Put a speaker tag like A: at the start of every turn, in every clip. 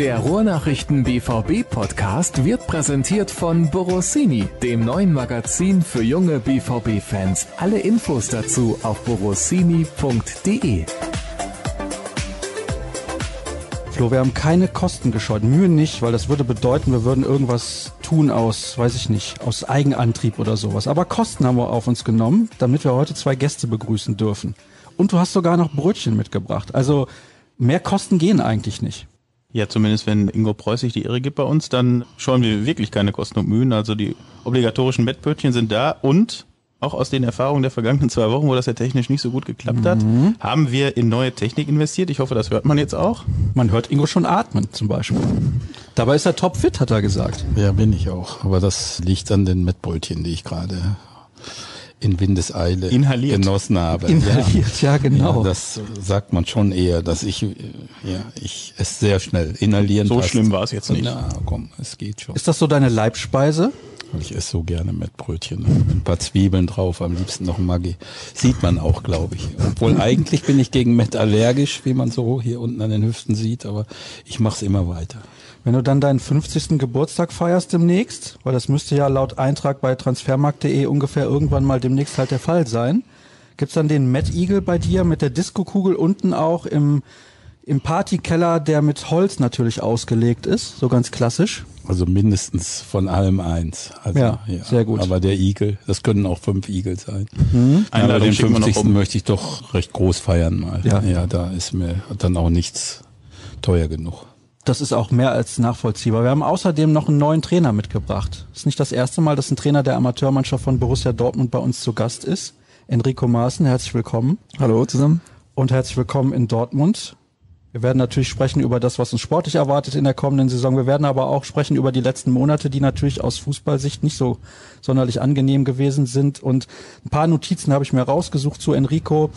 A: Der Ruhrnachrichten BVB Podcast wird präsentiert von Borossini, dem neuen Magazin für junge BVB Fans. Alle Infos dazu auf borossini.de.
B: Flo, wir haben keine Kosten gescheut. Mühe nicht, weil das würde bedeuten, wir würden irgendwas tun aus, weiß ich nicht, aus Eigenantrieb oder sowas. Aber Kosten haben wir auf uns genommen, damit wir heute zwei Gäste begrüßen dürfen. Und du hast sogar noch Brötchen mitgebracht. Also mehr Kosten gehen eigentlich nicht.
C: Ja, zumindest wenn Ingo Preuß sich die Ehre gibt bei uns, dann scheuen wir wirklich keine Kosten und Mühen. Also die obligatorischen Bettbötchen sind da und auch aus den Erfahrungen der vergangenen zwei Wochen, wo das ja technisch nicht so gut geklappt hat, mhm. haben wir in neue Technik investiert. Ich hoffe, das hört man jetzt auch.
B: Man hört Ingo schon atmen zum Beispiel. Dabei ist er topfit, hat er gesagt.
D: Ja, bin ich auch. Aber das liegt an den Mettbrötchen, die ich gerade in Windeseile
C: Inhaliert.
D: genossen habe.
B: Inhaliert, ja, ja genau.
D: Ja, das sagt man schon eher, dass ich, ja, ich es sehr schnell inhalieren
C: So passt. schlimm war es jetzt nicht.
D: Na, komm, es geht schon.
B: Ist das so deine Leibspeise?
D: Ich esse so gerne Mettbrötchen. Ein paar Zwiebeln drauf, am liebsten noch Maggi. Sieht man auch, glaube ich. Obwohl eigentlich bin ich gegen Mett allergisch, wie man so hier unten an den Hüften sieht, aber ich mache es immer weiter.
B: Wenn du dann deinen 50. Geburtstag feierst demnächst, weil das müsste ja laut Eintrag bei transfermarkt.de ungefähr irgendwann mal demnächst halt der Fall sein, gibt's dann den Matt Eagle bei dir mit der Disco-Kugel unten auch im, im Partykeller, der mit Holz natürlich ausgelegt ist, so ganz klassisch.
D: Also mindestens von allem eins. Also,
B: ja, ja, sehr gut.
D: Aber der Igel, das können auch fünf Igel sein. Mhm. Aber den 50. Um. möchte ich doch recht groß feiern mal. Ja. ja, da ist mir dann auch nichts teuer genug.
B: Das ist auch mehr als nachvollziehbar. Wir haben außerdem noch einen neuen Trainer mitgebracht. Es ist nicht das erste Mal, dass ein Trainer der Amateurmannschaft von Borussia Dortmund bei uns zu Gast ist. Enrico Maaßen, herzlich willkommen.
E: Hallo zusammen.
B: Und herzlich willkommen in Dortmund. Wir werden natürlich sprechen über das, was uns sportlich erwartet in der kommenden Saison. Wir werden aber auch sprechen über die letzten Monate, die natürlich aus Fußballsicht nicht so sonderlich angenehm gewesen sind. Und ein paar Notizen habe ich mir rausgesucht zu Enrico.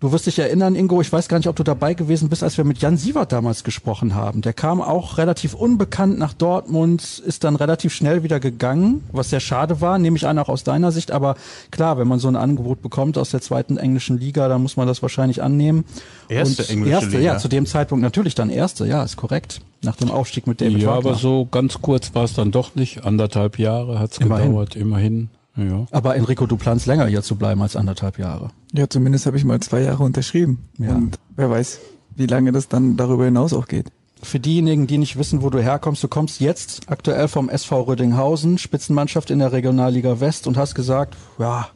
B: Du wirst dich erinnern, Ingo, ich weiß gar nicht, ob du dabei gewesen bist, als wir mit Jan Sievert damals gesprochen haben. Der kam auch relativ unbekannt nach Dortmund, ist dann relativ schnell wieder gegangen, was sehr schade war, nehme ich an, auch aus deiner Sicht. Aber klar, wenn man so ein Angebot bekommt aus der zweiten englischen Liga, dann muss man das wahrscheinlich annehmen.
C: Erste Und englische erste, Liga.
B: Ja, zu dem Zeitpunkt natürlich dann erste, ja, ist korrekt. Nach dem Aufstieg mit David
D: Ja,
B: Wagner.
D: aber so ganz kurz war es dann doch nicht. Anderthalb Jahre hat es gedauert, immerhin.
B: Ja. Aber Enrico, du planst länger hier zu bleiben als anderthalb Jahre.
E: Ja, zumindest habe ich mal zwei Jahre unterschrieben. Ja. Und wer weiß, wie lange das dann darüber hinaus auch geht.
B: Für diejenigen, die nicht wissen, wo du herkommst, du kommst jetzt aktuell vom SV Rödinghausen, Spitzenmannschaft in der Regionalliga West und hast gesagt, ja,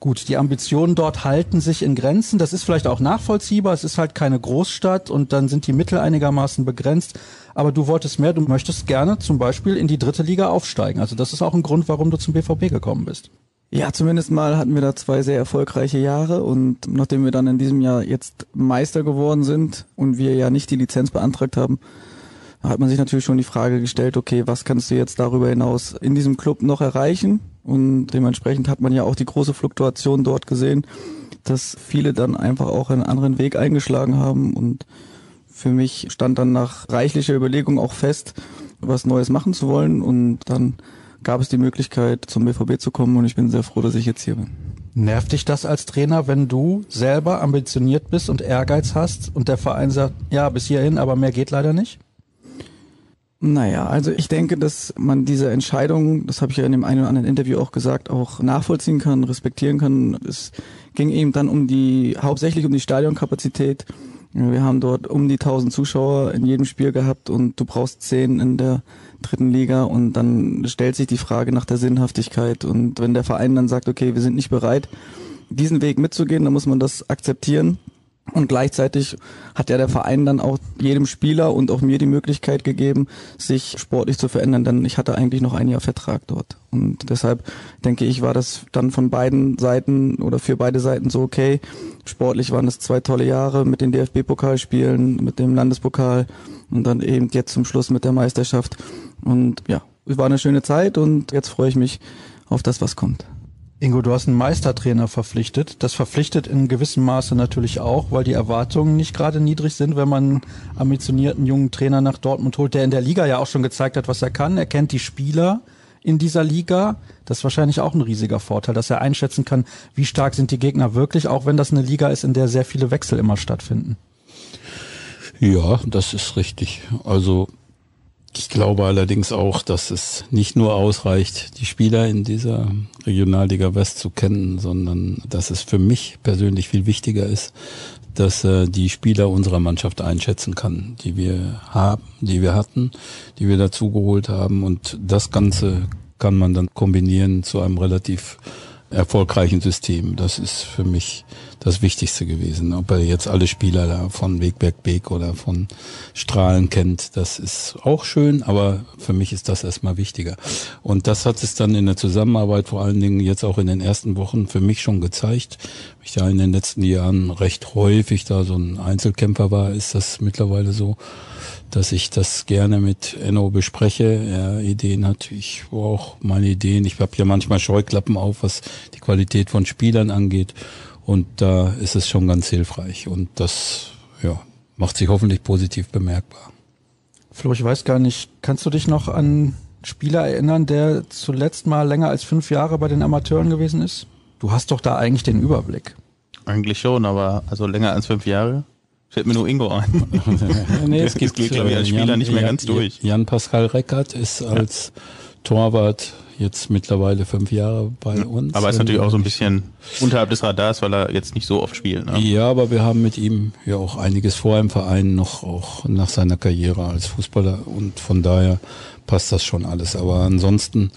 B: Gut, die Ambitionen dort halten sich in Grenzen. Das ist vielleicht auch nachvollziehbar. Es ist halt keine Großstadt und dann sind die Mittel einigermaßen begrenzt. Aber du wolltest mehr. Du möchtest gerne zum Beispiel in die dritte Liga aufsteigen. Also das ist auch ein Grund, warum du zum BVB gekommen bist.
E: Ja, zumindest mal hatten wir da zwei sehr erfolgreiche Jahre und nachdem wir dann in diesem Jahr jetzt Meister geworden sind und wir ja nicht die Lizenz beantragt haben, hat man sich natürlich schon die Frage gestellt, okay, was kannst du jetzt darüber hinaus in diesem Club noch erreichen? Und dementsprechend hat man ja auch die große Fluktuation dort gesehen, dass viele dann einfach auch einen anderen Weg eingeschlagen haben. Und für mich stand dann nach reichlicher Überlegung auch fest, was Neues machen zu wollen. Und dann gab es die Möglichkeit, zum BVB zu kommen. Und ich bin sehr froh, dass ich jetzt hier bin.
B: Nervt dich das als Trainer, wenn du selber ambitioniert bist und Ehrgeiz hast und der Verein sagt, ja, bis hierhin, aber mehr geht leider nicht?
E: Naja, also ich denke, dass man diese Entscheidung, das habe ich ja in dem einen oder anderen Interview auch gesagt, auch nachvollziehen kann, respektieren kann. Es ging eben dann um die, hauptsächlich um die Stadionkapazität. Wir haben dort um die 1000 Zuschauer in jedem Spiel gehabt und du brauchst 10 in der dritten Liga und dann stellt sich die Frage nach der Sinnhaftigkeit und wenn der Verein dann sagt, okay, wir sind nicht bereit, diesen Weg mitzugehen, dann muss man das akzeptieren und gleichzeitig hat ja der Verein dann auch jedem Spieler und auch mir die Möglichkeit gegeben, sich sportlich zu verändern, denn ich hatte eigentlich noch ein Jahr Vertrag dort. Und deshalb denke ich, war das dann von beiden Seiten oder für beide Seiten so okay. Sportlich waren es zwei tolle Jahre mit den DFB-Pokalspielen, mit dem Landespokal und dann eben jetzt zum Schluss mit der Meisterschaft. Und ja, es war eine schöne Zeit und jetzt freue ich mich auf das, was kommt.
B: Ingo, du hast einen Meistertrainer verpflichtet. Das verpflichtet in gewissem Maße natürlich auch, weil die Erwartungen nicht gerade niedrig sind, wenn man einen ambitionierten jungen Trainer nach Dortmund holt, der in der Liga ja auch schon gezeigt hat, was er kann. Er kennt die Spieler in dieser Liga. Das ist wahrscheinlich auch ein riesiger Vorteil, dass er einschätzen kann, wie stark sind die Gegner wirklich, auch wenn das eine Liga ist, in der sehr viele Wechsel immer stattfinden.
D: Ja, das ist richtig. Also ich glaube allerdings auch, dass es nicht nur ausreicht, die Spieler in dieser Regionalliga West zu kennen, sondern dass es für mich persönlich viel wichtiger ist, dass er die Spieler unserer Mannschaft einschätzen kann, die wir haben, die wir hatten, die wir dazugeholt haben. Und das Ganze kann man dann kombinieren zu einem relativ erfolgreichen System. Das ist für mich das Wichtigste gewesen. Ob er jetzt alle Spieler da von Wegberg Beek oder von Strahlen kennt, das ist auch schön, aber für mich ist das erstmal wichtiger. Und das hat es dann in der Zusammenarbeit vor allen Dingen jetzt auch in den ersten Wochen für mich schon gezeigt. Ich da in den letzten Jahren recht häufig da so ein Einzelkämpfer war, ist das mittlerweile so dass ich das gerne mit Enno bespreche. Er Ideen hat, ich auch meine Ideen. Ich habe ja manchmal Scheuklappen auf, was die Qualität von Spielern angeht. Und da ist es schon ganz hilfreich. Und das ja, macht sich hoffentlich positiv bemerkbar.
B: Flo, ich weiß gar nicht, kannst du dich noch an Spieler erinnern, der zuletzt mal länger als fünf Jahre bei den Amateuren gewesen ist? Du hast doch da eigentlich den Überblick.
C: Eigentlich schon, aber also länger als fünf Jahre? Fällt mir nur Ingo ein.
D: nee, es gibt, geht, glaube ich, als Spieler Jan, nicht mehr Jan, ganz durch. Jan Pascal Reckert ist als ja. Torwart jetzt mittlerweile fünf Jahre bei uns.
C: Aber ist natürlich auch so ein bisschen unterhalb des Radars, weil er jetzt nicht so oft spielt. Ne?
D: Ja, aber wir haben mit ihm ja auch einiges vor im Verein, noch auch nach seiner Karriere als Fußballer und von daher passt das schon alles. Aber ansonsten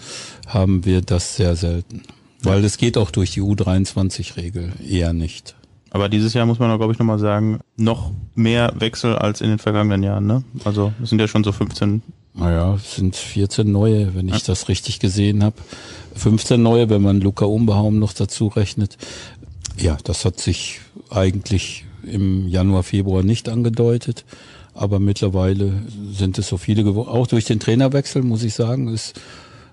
D: haben wir das sehr selten. Weil es geht auch durch die U23-Regel eher nicht.
C: Aber dieses Jahr muss man, glaube ich, nochmal sagen, noch mehr Wechsel als in den vergangenen Jahren. Ne? Also es sind ja schon so 15.
D: Naja, es sind 14 neue, wenn ich ja. das richtig gesehen habe. 15 neue, wenn man Luca Umbehaum noch dazu rechnet. Ja, das hat sich eigentlich im Januar, Februar nicht angedeutet. Aber mittlerweile sind es so viele geworden. Auch durch den Trainerwechsel, muss ich sagen, ist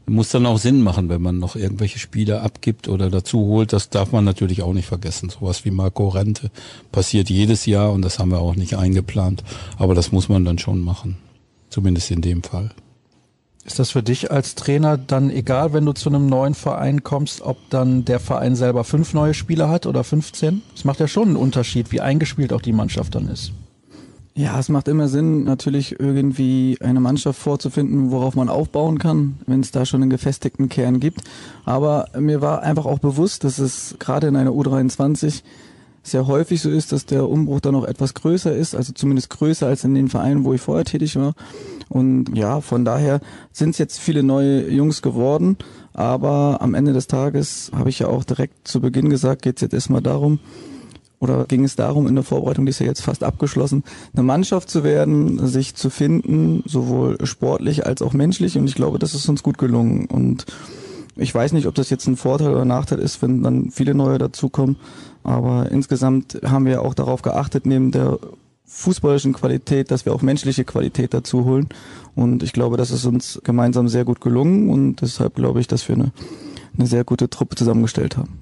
D: muss dann auch Sinn machen, wenn man noch irgendwelche Spieler abgibt oder dazu holt. Das darf man natürlich auch nicht vergessen. Sowas wie Marco Rente passiert jedes Jahr und das haben wir auch nicht eingeplant. Aber das muss man dann schon machen. Zumindest in dem Fall.
B: Ist das für dich als Trainer dann egal, wenn du zu einem neuen Verein kommst, ob dann der Verein selber fünf neue Spieler hat oder 15? Es macht ja schon einen Unterschied, wie eingespielt auch die Mannschaft dann ist.
E: Ja, es macht immer Sinn, natürlich irgendwie eine Mannschaft vorzufinden, worauf man aufbauen kann, wenn es da schon einen gefestigten Kern gibt. Aber mir war einfach auch bewusst, dass es gerade in einer U23 sehr häufig so ist, dass der Umbruch dann noch etwas größer ist, also zumindest größer als in den Vereinen, wo ich vorher tätig war. Und ja, von daher sind es jetzt viele neue Jungs geworden. Aber am Ende des Tages habe ich ja auch direkt zu Beginn gesagt, geht es jetzt erstmal darum, oder ging es darum, in der Vorbereitung, die ist ja jetzt fast abgeschlossen, eine Mannschaft zu werden, sich zu finden, sowohl sportlich als auch menschlich. Und ich glaube, das ist uns gut gelungen. Und ich weiß nicht, ob das jetzt ein Vorteil oder Nachteil ist, wenn dann viele neue dazukommen. Aber insgesamt haben wir auch darauf geachtet, neben der fußballischen Qualität, dass wir auch menschliche Qualität dazu holen. Und ich glaube, das ist uns gemeinsam sehr gut gelungen. Und deshalb glaube ich, dass wir eine, eine sehr gute Truppe zusammengestellt haben.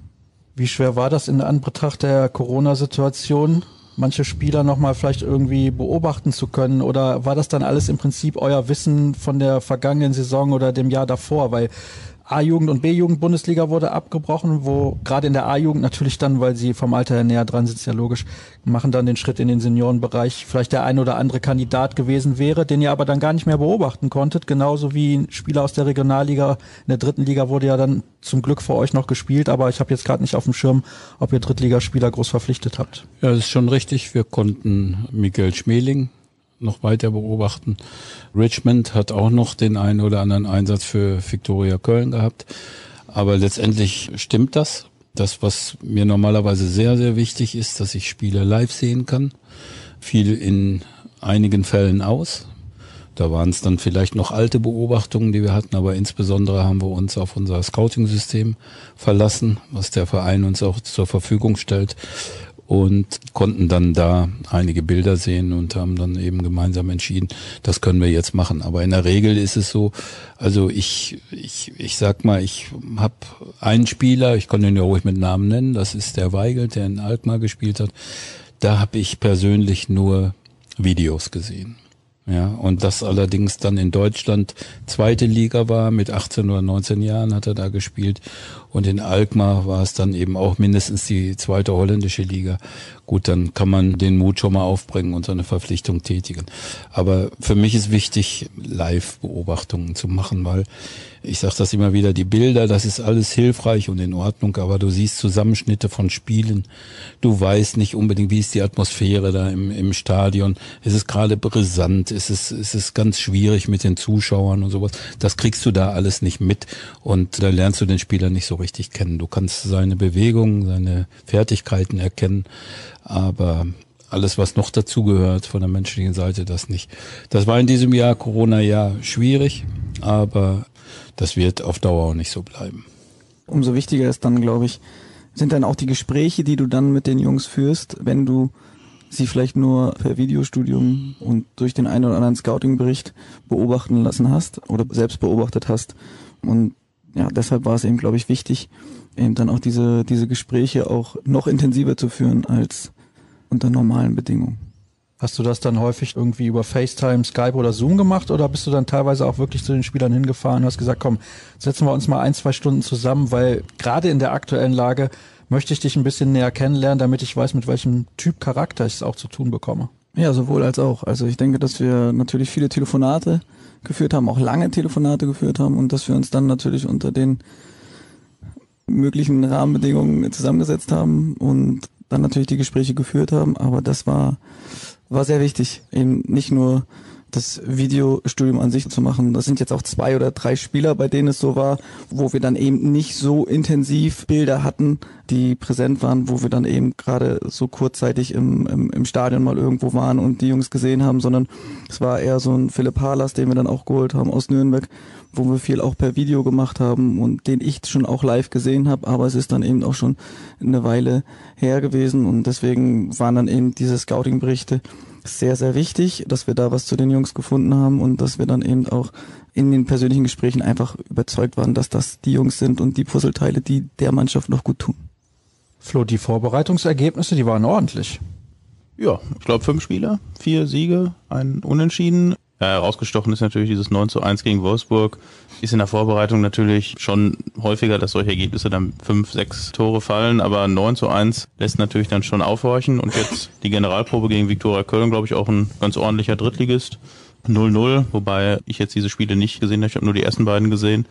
B: Wie schwer war das in Anbetracht der Corona-Situation, manche Spieler nochmal vielleicht irgendwie beobachten zu können? Oder war das dann alles im Prinzip euer Wissen von der vergangenen Saison oder dem Jahr davor? Weil A-Jugend und B-Jugend-Bundesliga wurde abgebrochen, wo gerade in der A-Jugend natürlich dann, weil sie vom Alter her näher dran sind, ist ja logisch, machen dann den Schritt in den Seniorenbereich, vielleicht der ein oder andere Kandidat gewesen wäre, den ihr aber dann gar nicht mehr beobachten konntet, genauso wie ein Spieler aus der Regionalliga, in der dritten Liga wurde ja dann zum Glück für euch noch gespielt, aber ich habe jetzt gerade nicht auf dem Schirm, ob ihr Drittligaspieler groß verpflichtet habt.
D: Ja, das ist schon richtig. Wir konnten Miguel Schmeling noch weiter beobachten. Richmond hat auch noch den einen oder anderen Einsatz für Victoria Köln gehabt. Aber letztendlich stimmt das. Das, was mir normalerweise sehr, sehr wichtig ist, dass ich Spiele live sehen kann, fiel in einigen Fällen aus. Da waren es dann vielleicht noch alte Beobachtungen, die wir hatten, aber insbesondere haben wir uns auf unser Scouting-System verlassen, was der Verein uns auch zur Verfügung stellt und konnten dann da einige Bilder sehen und haben dann eben gemeinsam entschieden, das können wir jetzt machen. Aber in der Regel ist es so, also ich, ich, ich sag mal, ich habe einen Spieler, ich kann den ja ruhig mit Namen nennen, das ist der Weigel, der in Alkmaar gespielt hat. Da habe ich persönlich nur Videos gesehen. Ja, und das allerdings dann in Deutschland zweite Liga war, mit 18 oder 19 Jahren hat er da gespielt. Und in Alkmaar war es dann eben auch mindestens die zweite holländische Liga. gut, dann kann man den Mut schon mal aufbringen und so eine Verpflichtung tätigen. Aber für mich ist wichtig, Live-Beobachtungen zu machen, weil ich sage das immer wieder, die Bilder, das ist alles hilfreich und in Ordnung, aber du siehst Zusammenschnitte von Spielen, du weißt nicht unbedingt, wie ist die Atmosphäre da im, im Stadion, ist es gerade brisant, ist es, ist es ganz schwierig mit den Zuschauern und sowas, das kriegst du da alles nicht mit und da lernst du den Spieler nicht so richtig kennen. Du kannst seine Bewegungen, seine Fertigkeiten erkennen, aber alles, was noch dazugehört von der menschlichen Seite, das nicht. Das war in diesem Jahr, Corona-Jahr, schwierig, aber das wird auf Dauer auch nicht so bleiben.
E: Umso wichtiger ist dann, glaube ich, sind dann auch die Gespräche, die du dann mit den Jungs führst, wenn du sie vielleicht nur per Videostudium und durch den einen oder anderen Scouting-Bericht beobachten lassen hast oder selbst beobachtet hast. Und ja, deshalb war es eben, glaube ich, wichtig, eben dann auch diese, diese Gespräche auch noch intensiver zu führen als unter normalen Bedingungen.
B: Hast du das dann häufig irgendwie über FaceTime, Skype oder Zoom gemacht oder bist du dann teilweise auch wirklich zu den Spielern hingefahren und hast gesagt, komm, setzen wir uns mal ein, zwei Stunden zusammen, weil gerade in der aktuellen Lage möchte ich dich ein bisschen näher kennenlernen, damit ich weiß, mit welchem Typ Charakter ich es auch zu tun bekomme.
E: Ja, sowohl als auch. Also ich denke, dass wir natürlich viele Telefonate geführt haben, auch lange Telefonate geführt haben und dass wir uns dann natürlich unter den möglichen Rahmenbedingungen zusammengesetzt haben und dann natürlich die Gespräche geführt haben, aber das war, war sehr wichtig, eben nicht nur das Videostudium an sich zu machen. Das sind jetzt auch zwei oder drei Spieler, bei denen es so war, wo wir dann eben nicht so intensiv Bilder hatten, die präsent waren, wo wir dann eben gerade so kurzzeitig im, im, im Stadion mal irgendwo waren und die Jungs gesehen haben, sondern es war eher so ein Philipp Harlas, den wir dann auch geholt haben aus Nürnberg, wo wir viel auch per Video gemacht haben und den ich schon auch live gesehen habe, aber es ist dann eben auch schon eine Weile her gewesen und deswegen waren dann eben diese Scouting-Berichte sehr, sehr wichtig, dass wir da was zu den Jungs gefunden haben und dass wir dann eben auch in den persönlichen Gesprächen einfach überzeugt waren, dass das die Jungs sind und die Puzzleteile, die der Mannschaft noch gut tun.
B: Flo, die Vorbereitungsergebnisse, die waren ordentlich.
C: Ja, ich glaube fünf Spieler, vier Siege, ein Unentschieden. Ja, herausgestochen ist natürlich dieses 9 zu 1 gegen Wolfsburg. Ist in der Vorbereitung natürlich schon häufiger, dass solche Ergebnisse dann fünf, sechs Tore fallen, aber 9 zu 1 lässt natürlich dann schon aufhorchen. Und jetzt die Generalprobe gegen Viktoria Köln, glaube ich, auch ein ganz ordentlicher Drittligist. 0-0, wobei ich jetzt diese Spiele nicht gesehen habe, ich habe nur die ersten beiden gesehen.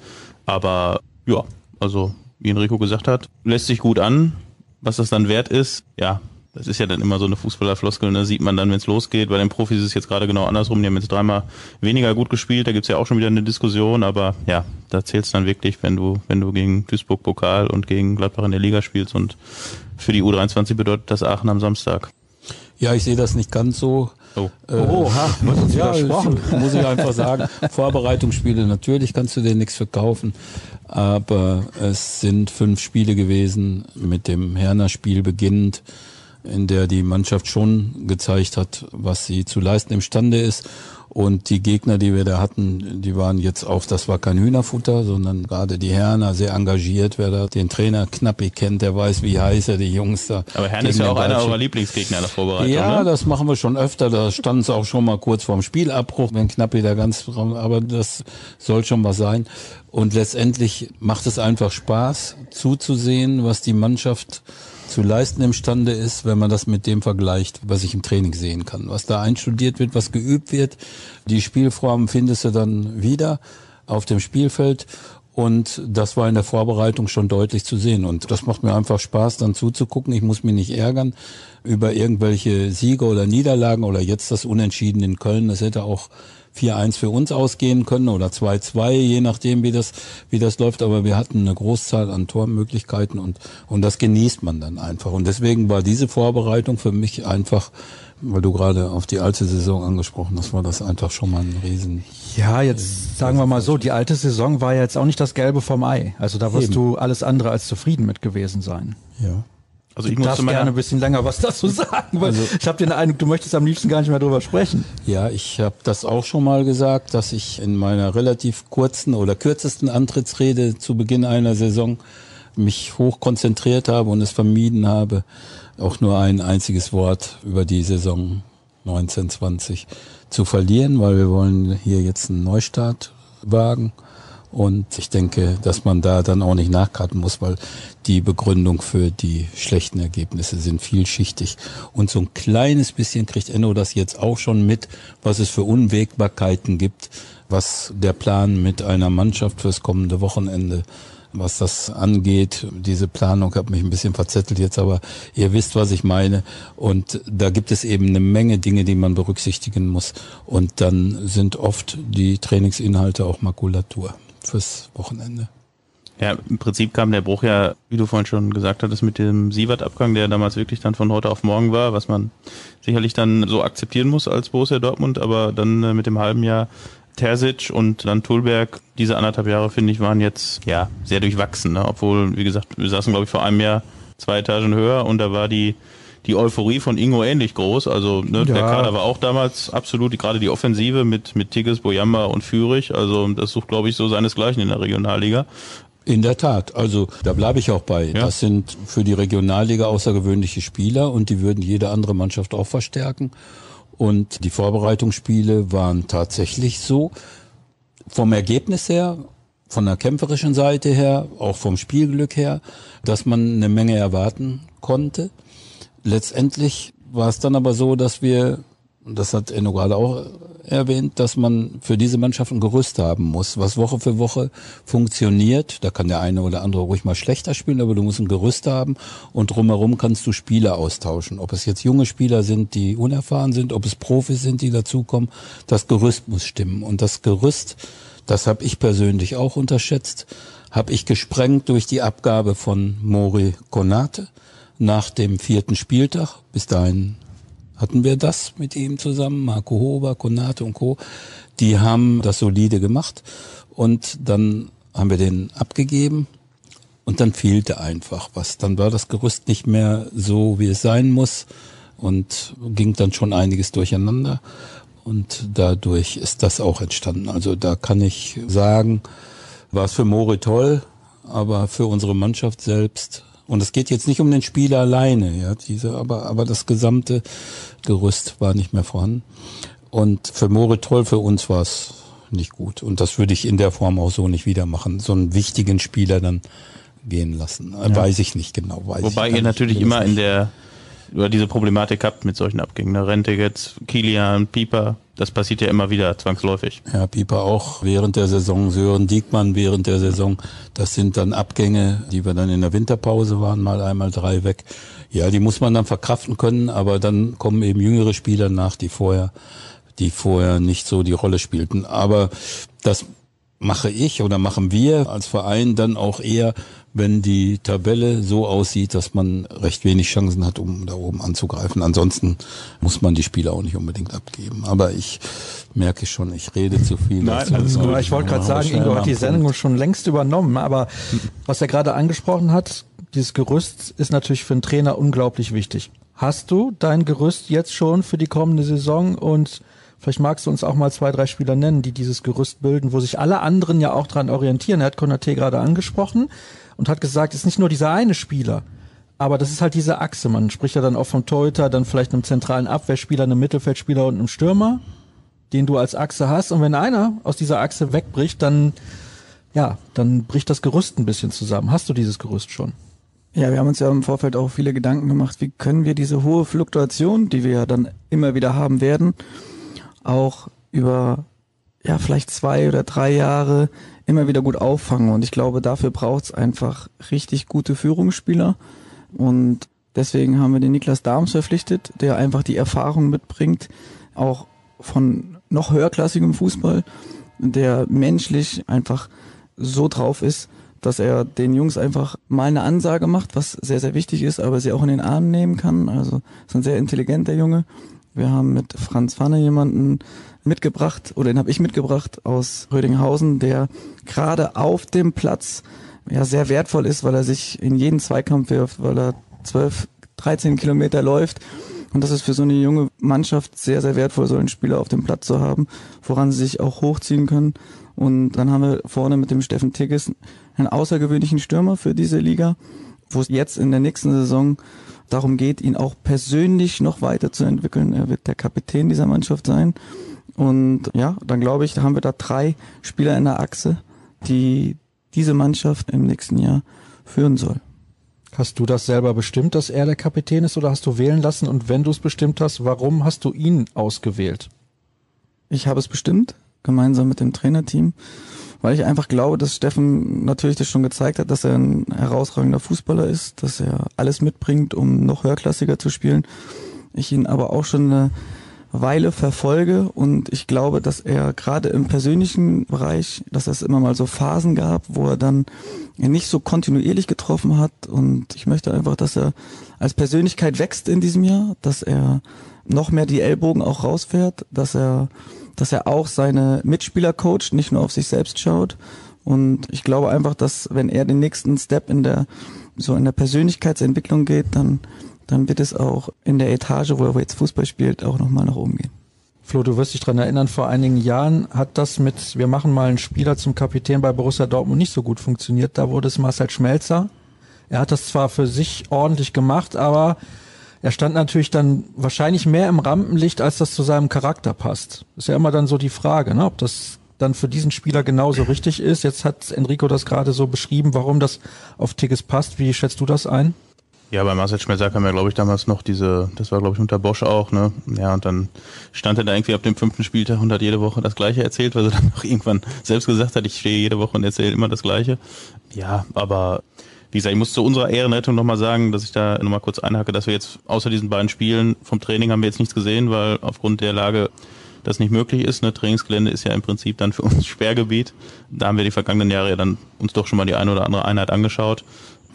C: Aber ja, also wie Enrico gesagt hat, lässt sich gut an. Was das dann wert ist, ja, das ist ja dann immer so eine Fußballerfloskel, ne? sieht man dann, wenn es losgeht. Bei den Profis ist es jetzt gerade genau andersrum. Die haben jetzt dreimal weniger gut gespielt. Da gibt's ja auch schon wieder eine Diskussion. Aber ja, da zählt's dann wirklich, wenn du, wenn du gegen Duisburg Pokal und gegen Gladbach in der Liga spielst. Und für die U23 bedeutet das Aachen am Samstag.
D: Ja, ich sehe das nicht ganz so.
C: Oh,
D: äh, oh ha, was ja, muss ich einfach sagen. Vorbereitungsspiele, natürlich kannst du dir nichts verkaufen, aber es sind fünf Spiele gewesen, mit dem Herner-Spiel beginnend in der die Mannschaft schon gezeigt hat, was sie zu leisten imstande ist. Und die Gegner, die wir da hatten, die waren jetzt auch, das war kein Hühnerfutter, sondern gerade die Herner sehr engagiert. Wer da den Trainer Knappi kennt, der weiß, wie heiß er die Jungs da.
C: Aber Herner ist ja auch einer eurer Lieblingsgegner in der Vorbereitung.
D: Ja,
C: ne?
D: das machen wir schon öfter. Da stand es auch schon mal kurz vorm Spielabbruch, wenn Knappi da ganz, aber das soll schon was sein. Und letztendlich macht es einfach Spaß zuzusehen, was die Mannschaft zu leisten imstande ist, wenn man das mit dem vergleicht, was ich im Training sehen kann. Was da einstudiert wird, was geübt wird, die Spielformen findest du dann wieder auf dem Spielfeld. Und das war in der Vorbereitung schon deutlich zu sehen. Und das macht mir einfach Spaß, dann zuzugucken. Ich muss mich nicht ärgern über irgendwelche Siege oder Niederlagen oder jetzt das Unentschieden in Köln. Das hätte auch 4-1 für uns ausgehen können oder 2-2, je nachdem, wie das, wie das läuft. Aber wir hatten eine Großzahl an Tormöglichkeiten und, und das genießt man dann einfach. Und deswegen war diese Vorbereitung für mich einfach, weil du gerade auf die alte Saison angesprochen hast, war das einfach schon mal ein Riesen.
B: Ja, jetzt sagen wir mal so, die alte Saison war ja jetzt auch nicht das Gelbe vom Ei. Also da wirst
D: Eben.
B: du alles andere als zufrieden mit gewesen sein.
D: Ja.
C: Also ich musste
B: gerne ein bisschen länger was dazu sagen, weil ich habe den Eindruck, du möchtest am liebsten gar nicht mehr drüber sprechen.
D: Ja, ich habe das auch schon mal gesagt, dass ich in meiner relativ kurzen oder kürzesten Antrittsrede zu Beginn einer Saison mich hoch konzentriert habe und es vermieden habe, auch nur ein einziges Wort über die Saison 1920 zu verlieren, weil wir wollen hier jetzt einen Neustart wagen Und ich denke, dass man da dann auch nicht nachkarten muss, weil die Begründung für die schlechten Ergebnisse sind vielschichtig. Und so ein kleines bisschen kriegt Enno das jetzt auch schon mit, was es für Unwägbarkeiten gibt, was der Plan mit einer Mannschaft fürs kommende Wochenende was das angeht. Diese Planung hat mich ein bisschen verzettelt jetzt, aber ihr wisst, was ich meine. Und da gibt es eben eine Menge Dinge, die man berücksichtigen muss. Und dann sind oft die Trainingsinhalte auch Makulatur fürs Wochenende.
C: Ja, im Prinzip kam der Bruch ja, wie du vorhin schon gesagt hattest, mit dem Sievert-Abgang, der damals wirklich dann von heute auf morgen war, was man sicherlich dann so akzeptieren muss als Borussia Dortmund, aber dann äh, mit dem halben Jahr Terzic und dann Tulberg, diese anderthalb Jahre, finde ich, waren jetzt ja sehr durchwachsen. Ne? Obwohl, wie gesagt, wir saßen, glaube ich, vor einem Jahr zwei Etagen höher und da war die die Euphorie von Ingo ähnlich groß. Also ne, ja. der Kader war auch damals absolut, gerade die Offensive mit, mit Tigges, Boyamba und Führig. Also das sucht, glaube ich, so seinesgleichen in der Regionalliga.
D: In der Tat, also da bleibe ich auch bei. Ja. Das sind für die Regionalliga außergewöhnliche Spieler und die würden jede andere Mannschaft auch verstärken. Und die Vorbereitungsspiele waren tatsächlich so. Vom Ergebnis her, von der kämpferischen Seite her, auch vom Spielglück her, dass man eine Menge erwarten konnte. Letztendlich war es dann aber so, dass wir, und das hat Enno auch erwähnt, dass man für diese Mannschaft ein Gerüst haben muss, was Woche für Woche funktioniert. Da kann der eine oder andere ruhig mal schlechter spielen, aber du musst ein Gerüst haben und drumherum kannst du Spieler austauschen. Ob es jetzt junge Spieler sind, die unerfahren sind, ob es Profis sind, die dazukommen, das Gerüst muss stimmen. Und das Gerüst, das habe ich persönlich auch unterschätzt, habe ich gesprengt durch die Abgabe von Mori Konate nach dem vierten Spieltag. Bis dahin hatten wir das mit ihm zusammen, Marco Hober, Konate und Co. Die haben das solide gemacht und dann haben wir den abgegeben und dann fehlte einfach was. Dann war das Gerüst nicht mehr so, wie es sein muss und ging dann schon einiges durcheinander und dadurch ist das auch entstanden. Also da kann ich sagen, war es für Mori toll, aber für unsere Mannschaft selbst und es geht jetzt nicht um den Spieler alleine, ja, diese, aber, aber das gesamte Gerüst war nicht mehr vorhanden. Und für Moritz Toll, für uns war es nicht gut. Und das würde ich in der Form auch so nicht wieder machen. So einen wichtigen Spieler dann gehen lassen. Ja. Weiß ich nicht genau. Weiß
C: Wobei ihr natürlich immer in der über diese Problematik habt mit solchen Abgängen. Ne? Rente jetzt, Kilian, Pieper, das passiert ja immer wieder zwangsläufig.
D: Ja, Pieper auch während der Saison, Sören Diekmann während der Saison. Das sind dann Abgänge, die wir dann in der Winterpause waren, mal einmal drei weg. Ja, die muss man dann verkraften können, aber dann kommen eben jüngere Spieler nach, die vorher, die vorher nicht so die Rolle spielten. Aber das mache ich oder machen wir als Verein dann auch eher, wenn die Tabelle so aussieht, dass man recht wenig Chancen hat, um da oben anzugreifen. Ansonsten muss man die Spieler auch nicht unbedingt abgeben. Aber ich merke schon, ich rede zu viel.
B: Nein, alles gut. Ich wollte gerade sagen, Ingo hat die Sendung schon längst übernommen. Aber was er gerade angesprochen hat, dieses Gerüst ist natürlich für einen Trainer unglaublich wichtig. Hast du dein Gerüst jetzt schon für die kommende Saison und Vielleicht magst du uns auch mal zwei, drei Spieler nennen, die dieses Gerüst bilden, wo sich alle anderen ja auch dran orientieren. Er hat Konate gerade angesprochen und hat gesagt, es ist nicht nur dieser eine Spieler, aber das ist halt diese Achse. Man spricht ja dann auch vom Torhüter, dann vielleicht einem zentralen Abwehrspieler, einem Mittelfeldspieler und einem Stürmer, den du als Achse hast. Und wenn einer aus dieser Achse wegbricht, dann, ja, dann bricht das Gerüst ein bisschen zusammen. Hast du dieses Gerüst schon?
E: Ja, wir haben uns ja im Vorfeld auch viele Gedanken gemacht, wie können wir diese hohe Fluktuation, die wir ja dann immer wieder haben werden, auch über ja vielleicht zwei oder drei Jahre immer wieder gut auffangen. Und ich glaube, dafür braucht es einfach richtig gute Führungsspieler. Und deswegen haben wir den Niklas Dahms verpflichtet, der einfach die Erfahrung mitbringt, auch von noch höherklassigem Fußball, der menschlich einfach so drauf ist, dass er den Jungs einfach mal eine Ansage macht, was sehr, sehr wichtig ist, aber sie auch in den Arm nehmen kann. Also ist ein sehr intelligenter Junge. Wir haben mit Franz Pfanne jemanden mitgebracht, oder den habe ich mitgebracht aus Rödinghausen, der gerade auf dem Platz ja sehr wertvoll ist, weil er sich in jeden Zweikampf wirft, weil er 12, 13 Kilometer läuft. Und das ist für so eine junge Mannschaft sehr, sehr wertvoll, so einen Spieler auf dem Platz zu haben, woran sie sich auch hochziehen können. Und dann haben wir vorne mit dem Steffen Tigges einen außergewöhnlichen Stürmer für diese Liga, wo es jetzt in der nächsten Saison darum geht, ihn auch persönlich noch weiterzuentwickeln. Er wird der Kapitän dieser Mannschaft sein. Und ja, dann glaube ich, da haben wir da drei Spieler in der Achse, die diese Mannschaft im nächsten Jahr führen soll.
B: Hast du das selber bestimmt, dass er der Kapitän ist oder hast du wählen lassen? Und wenn du es bestimmt hast, warum hast du ihn ausgewählt?
E: Ich habe es bestimmt, gemeinsam mit dem Trainerteam, weil ich einfach glaube, dass Steffen natürlich das schon gezeigt hat, dass er ein herausragender Fußballer ist, dass er alles mitbringt, um noch höherklassiger zu spielen. Ich ihn aber auch schon eine Weile verfolge und ich glaube, dass er gerade im persönlichen Bereich, dass es immer mal so Phasen gab, wo er dann nicht so kontinuierlich getroffen hat und ich möchte einfach, dass er als Persönlichkeit wächst in diesem Jahr, dass er noch mehr die Ellbogen auch rausfährt, dass er, dass er auch seine Mitspieler coacht, nicht nur auf sich selbst schaut und ich glaube einfach, dass wenn er den nächsten Step in der, so in der Persönlichkeitsentwicklung geht, dann dann wird es auch in der Etage, wo er jetzt Fußball spielt, auch nochmal nach oben gehen.
B: Flo, du wirst dich dran erinnern, vor einigen Jahren hat das mit, wir machen mal einen Spieler zum Kapitän bei Borussia Dortmund nicht so gut funktioniert. Da wurde es Marcel Schmelzer. Er hat das zwar für sich ordentlich gemacht, aber er stand natürlich dann wahrscheinlich mehr im Rampenlicht, als das zu seinem Charakter passt. Ist ja immer dann so die Frage, ne, ob das dann für diesen Spieler genauso richtig ist. Jetzt hat Enrico das gerade so beschrieben, warum das auf Tigges passt. Wie schätzt du das ein?
C: Ja, bei Marcel Schmelzer kam ja, glaube ich, damals noch diese, das war, glaube ich, unter Bosch auch, ne? Ja, und dann stand er da irgendwie ab dem fünften Spieltag und hat jede Woche das Gleiche erzählt, weil er dann auch irgendwann selbst gesagt hat, ich stehe jede Woche und erzähle immer das Gleiche. Ja, aber wie gesagt, ich muss zu unserer Ehrenrettung nochmal sagen, dass ich da nochmal kurz einhacke, dass wir jetzt außer diesen beiden Spielen vom Training haben wir jetzt nichts gesehen, weil aufgrund der Lage das nicht möglich ist. Ne? Trainingsgelände ist ja im Prinzip dann für uns Sperrgebiet. Da haben wir die vergangenen Jahre ja dann uns doch schon mal die eine oder andere Einheit angeschaut.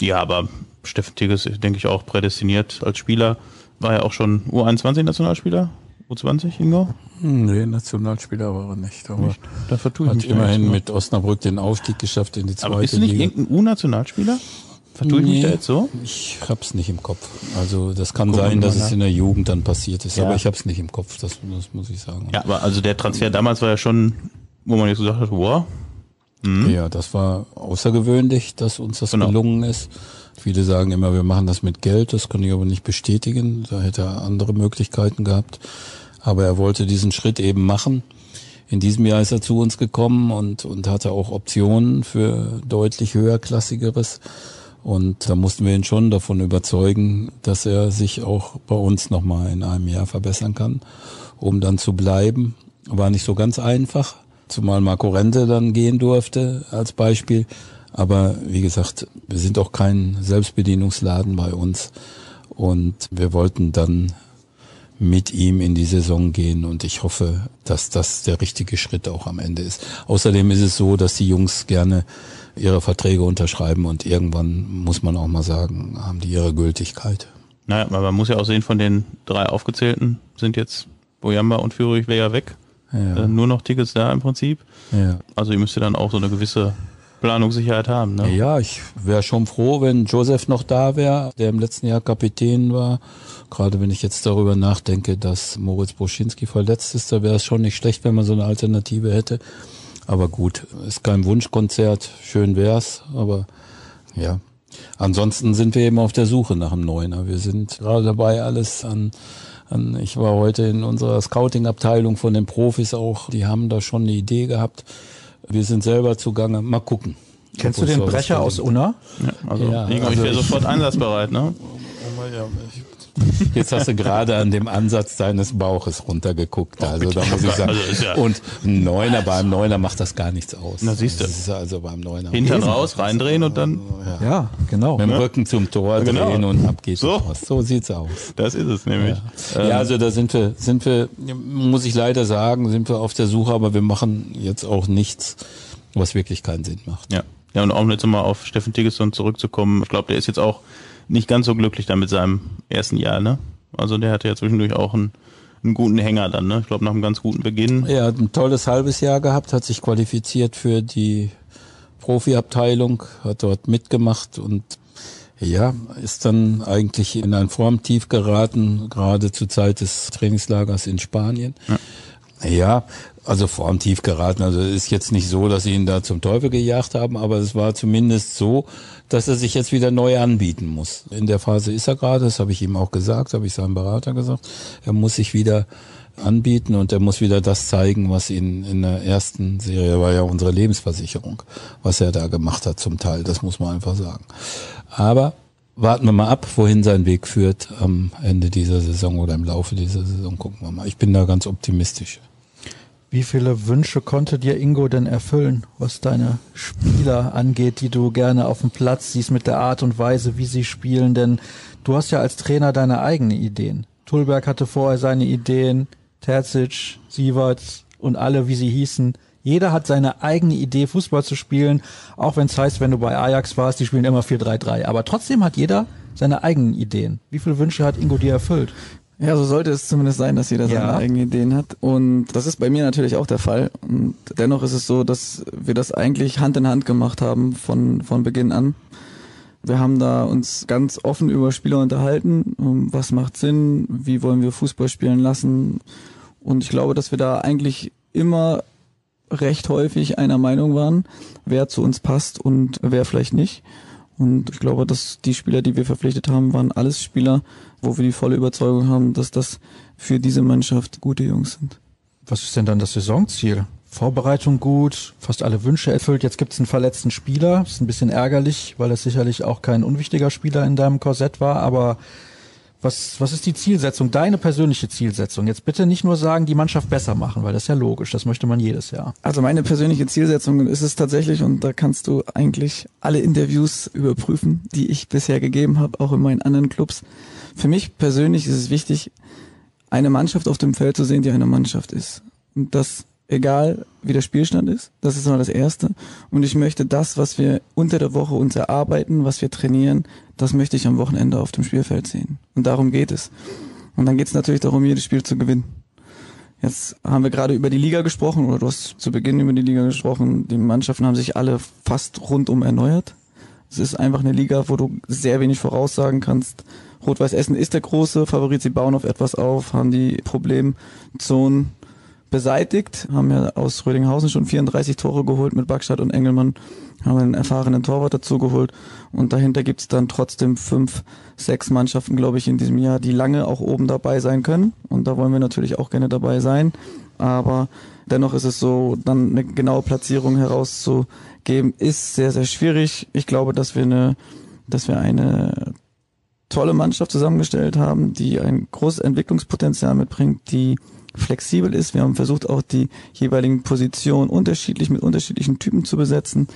C: Ja, aber Steffen Tigges, denke ich, auch prädestiniert als Spieler. War ja auch schon U21-Nationalspieler? U20, Ingo?
D: Nee, Nationalspieler war er nicht. Aber nicht?
C: Da vertue ich
D: hat
C: mich
D: immerhin mit Osnabrück den Aufstieg geschafft in die zweite Liga. Aber ist
C: nicht Liga. irgendein U-Nationalspieler? Vertue ich nee, mich da jetzt so?
D: Ich hab's nicht im Kopf. Also das kann Gucken sein, dass es in der Jugend dann passiert ist, ja. aber ich hab's nicht im Kopf, das, das muss ich sagen.
C: Ja, aber also der Transfer damals war ja schon, wo man jetzt gesagt hat, wow.
D: Mhm. Ja, das war außergewöhnlich, dass uns das genau. gelungen ist. Viele sagen immer, wir machen das mit Geld, das kann ich aber nicht bestätigen. Da hätte er andere Möglichkeiten gehabt. Aber er wollte diesen Schritt eben machen. In diesem Jahr ist er zu uns gekommen und, und hatte auch Optionen für deutlich höherklassigeres. Und da mussten wir ihn schon davon überzeugen, dass er sich auch bei uns nochmal in einem Jahr verbessern kann, um dann zu bleiben. War nicht so ganz einfach, zumal Marco Rente dann gehen durfte als Beispiel. Aber wie gesagt, wir sind auch kein Selbstbedienungsladen bei uns und wir wollten dann mit ihm in die Saison gehen und ich hoffe, dass das der richtige Schritt auch am Ende ist. Außerdem ist es so, dass die Jungs gerne ihre Verträge unterschreiben und irgendwann muss man auch mal sagen, haben die ihre Gültigkeit.
C: Naja, aber man muss ja auch sehen, von den drei aufgezählten sind jetzt Boyamba und Führig ja weg. Ja. Äh, nur noch Tickets da im Prinzip. Ja. Also ihr müsst ja dann auch so eine gewisse Planungssicherheit haben. Ne?
D: Ja, ich wäre schon froh, wenn Joseph noch da wäre, der im letzten Jahr Kapitän war. Gerade wenn ich jetzt darüber nachdenke, dass Moritz Boschinski verletzt ist, da wäre es schon nicht schlecht, wenn man so eine Alternative hätte. Aber gut, ist kein Wunschkonzert, schön wär's, aber ja. Ansonsten sind wir eben auf der Suche nach einem Neuner. Wir sind gerade dabei, alles an, an ich war heute in unserer Scouting-Abteilung von den Profis auch, die haben da schon eine Idee gehabt, wir sind selber zugange. Mal gucken.
B: Kennst du den Brecher aus Unna?
C: Ja, also, ja, ich also wäre sofort einsatzbereit, ne?
D: Jetzt hast du gerade an dem Ansatz deines Bauches runtergeguckt. Also da muss ich sagen. Also ja und ein Neuner, beim Neuner macht das gar nichts aus.
C: Na siehst du.
D: Das ist also beim Neuner.
C: Hintern raus, reindrehen und dann.
B: Ja, ja genau.
D: Mit dem Rücken zum Tor genau. drehen und ab geht's.
C: So.
D: so sieht's aus.
C: Das ist es nämlich.
D: Ja. Ja, also da sind wir, sind wir, muss ich leider sagen, sind wir auf der Suche, aber wir machen jetzt auch nichts, was wirklich keinen Sinn macht.
C: Ja. Ja, und auch jetzt mal auf Steffen Tiggesson zurückzukommen. Ich glaube, der ist jetzt auch nicht ganz so glücklich da mit seinem ersten Jahr, ne? Also der hatte ja zwischendurch auch einen, einen guten Hänger dann, ne? Ich glaube, nach einem ganz guten Beginn.
D: Er hat ein tolles halbes Jahr gehabt, hat sich qualifiziert für die Profiabteilung, hat dort mitgemacht und ja, ist dann eigentlich in ein Formtief geraten, gerade zur Zeit des Trainingslagers in Spanien. Ja. Ja, also formtief geraten. Also ist jetzt nicht so, dass sie ihn da zum Teufel gejagt haben, aber es war zumindest so, dass er sich jetzt wieder neu anbieten muss. In der Phase ist er gerade, das habe ich ihm auch gesagt, habe ich seinem Berater gesagt. Er muss sich wieder anbieten und er muss wieder das zeigen, was ihn in der ersten Serie war ja unsere Lebensversicherung, was er da gemacht hat zum Teil. Das muss man einfach sagen. Aber warten wir mal ab, wohin sein Weg führt am Ende dieser Saison oder im Laufe dieser Saison. Gucken wir mal. Ich bin da ganz optimistisch.
B: Wie viele Wünsche konnte dir Ingo denn erfüllen, was deine Spieler angeht, die du gerne auf dem Platz siehst mit der Art und Weise, wie sie spielen? Denn du hast ja als Trainer deine eigenen Ideen. Tulberg hatte vorher seine Ideen, Terzic, Sieverts und alle, wie sie hießen. Jeder hat seine eigene Idee, Fußball zu spielen, auch wenn es heißt, wenn du bei Ajax warst, die spielen immer 4-3-3. Aber trotzdem hat jeder seine eigenen Ideen. Wie viele Wünsche hat Ingo dir erfüllt?
E: Ja, so sollte es zumindest sein, dass jeder seine eigenen Ideen hat. Und das ist bei mir natürlich auch der Fall. Und dennoch ist es so, dass wir das eigentlich Hand in Hand gemacht haben von, von Beginn an. Wir haben da uns ganz offen über Spieler unterhalten. Was macht Sinn? Wie wollen wir Fußball spielen lassen? Und ich glaube, dass wir da eigentlich immer recht häufig einer Meinung waren, wer zu uns passt und wer vielleicht nicht. Und ich glaube, dass die Spieler, die wir verpflichtet haben, waren alles Spieler, wo wir die volle Überzeugung haben, dass das für diese Mannschaft gute Jungs sind.
B: Was ist denn dann das Saisonziel? Vorbereitung gut, fast alle Wünsche erfüllt. Jetzt gibt es einen verletzten Spieler. Ist ein bisschen ärgerlich, weil es sicherlich auch kein unwichtiger Spieler in deinem Korsett war. Aber was, was ist die Zielsetzung, deine persönliche Zielsetzung? Jetzt bitte nicht nur sagen, die Mannschaft besser machen, weil das ist ja logisch, das möchte man jedes Jahr.
E: Also meine persönliche Zielsetzung ist es tatsächlich, und da kannst du eigentlich alle Interviews überprüfen, die ich bisher gegeben habe, auch in meinen anderen Clubs. Für mich persönlich ist es wichtig, eine Mannschaft auf dem Feld zu sehen, die eine Mannschaft ist. Und das egal wie der Spielstand ist. Das ist immer das Erste. Und ich möchte das, was wir unter der Woche uns erarbeiten, was wir trainieren, das möchte ich am Wochenende auf dem Spielfeld sehen. Und darum geht es. Und dann geht es natürlich darum, jedes Spiel zu gewinnen. Jetzt haben wir gerade über die Liga gesprochen, oder du hast zu Beginn über die Liga gesprochen. Die Mannschaften haben sich alle fast rundum erneuert. Es ist einfach eine Liga, wo du sehr wenig voraussagen kannst. Rot-Weiß Essen ist der große Favorit. Sie bauen auf etwas auf, haben die Problemzonen beseitigt, haben ja aus Rödinghausen schon 34 Tore geholt mit Backstadt und Engelmann, haben einen erfahrenen Torwart dazu geholt. Und dahinter gibt's dann trotzdem fünf, sechs Mannschaften, glaube ich, in diesem Jahr, die lange auch oben dabei sein können. Und da wollen wir natürlich auch gerne dabei sein, aber dennoch ist es so, dann eine genaue Platzierung herauszugeben, ist sehr, sehr schwierig. Ich glaube, dass wir eine, dass wir eine tolle Mannschaft zusammengestellt haben, die ein großes Entwicklungspotenzial mitbringt, die flexibel ist. Wir haben versucht, auch die jeweiligen Positionen unterschiedlich mit unterschiedlichen Typen zu besetzen.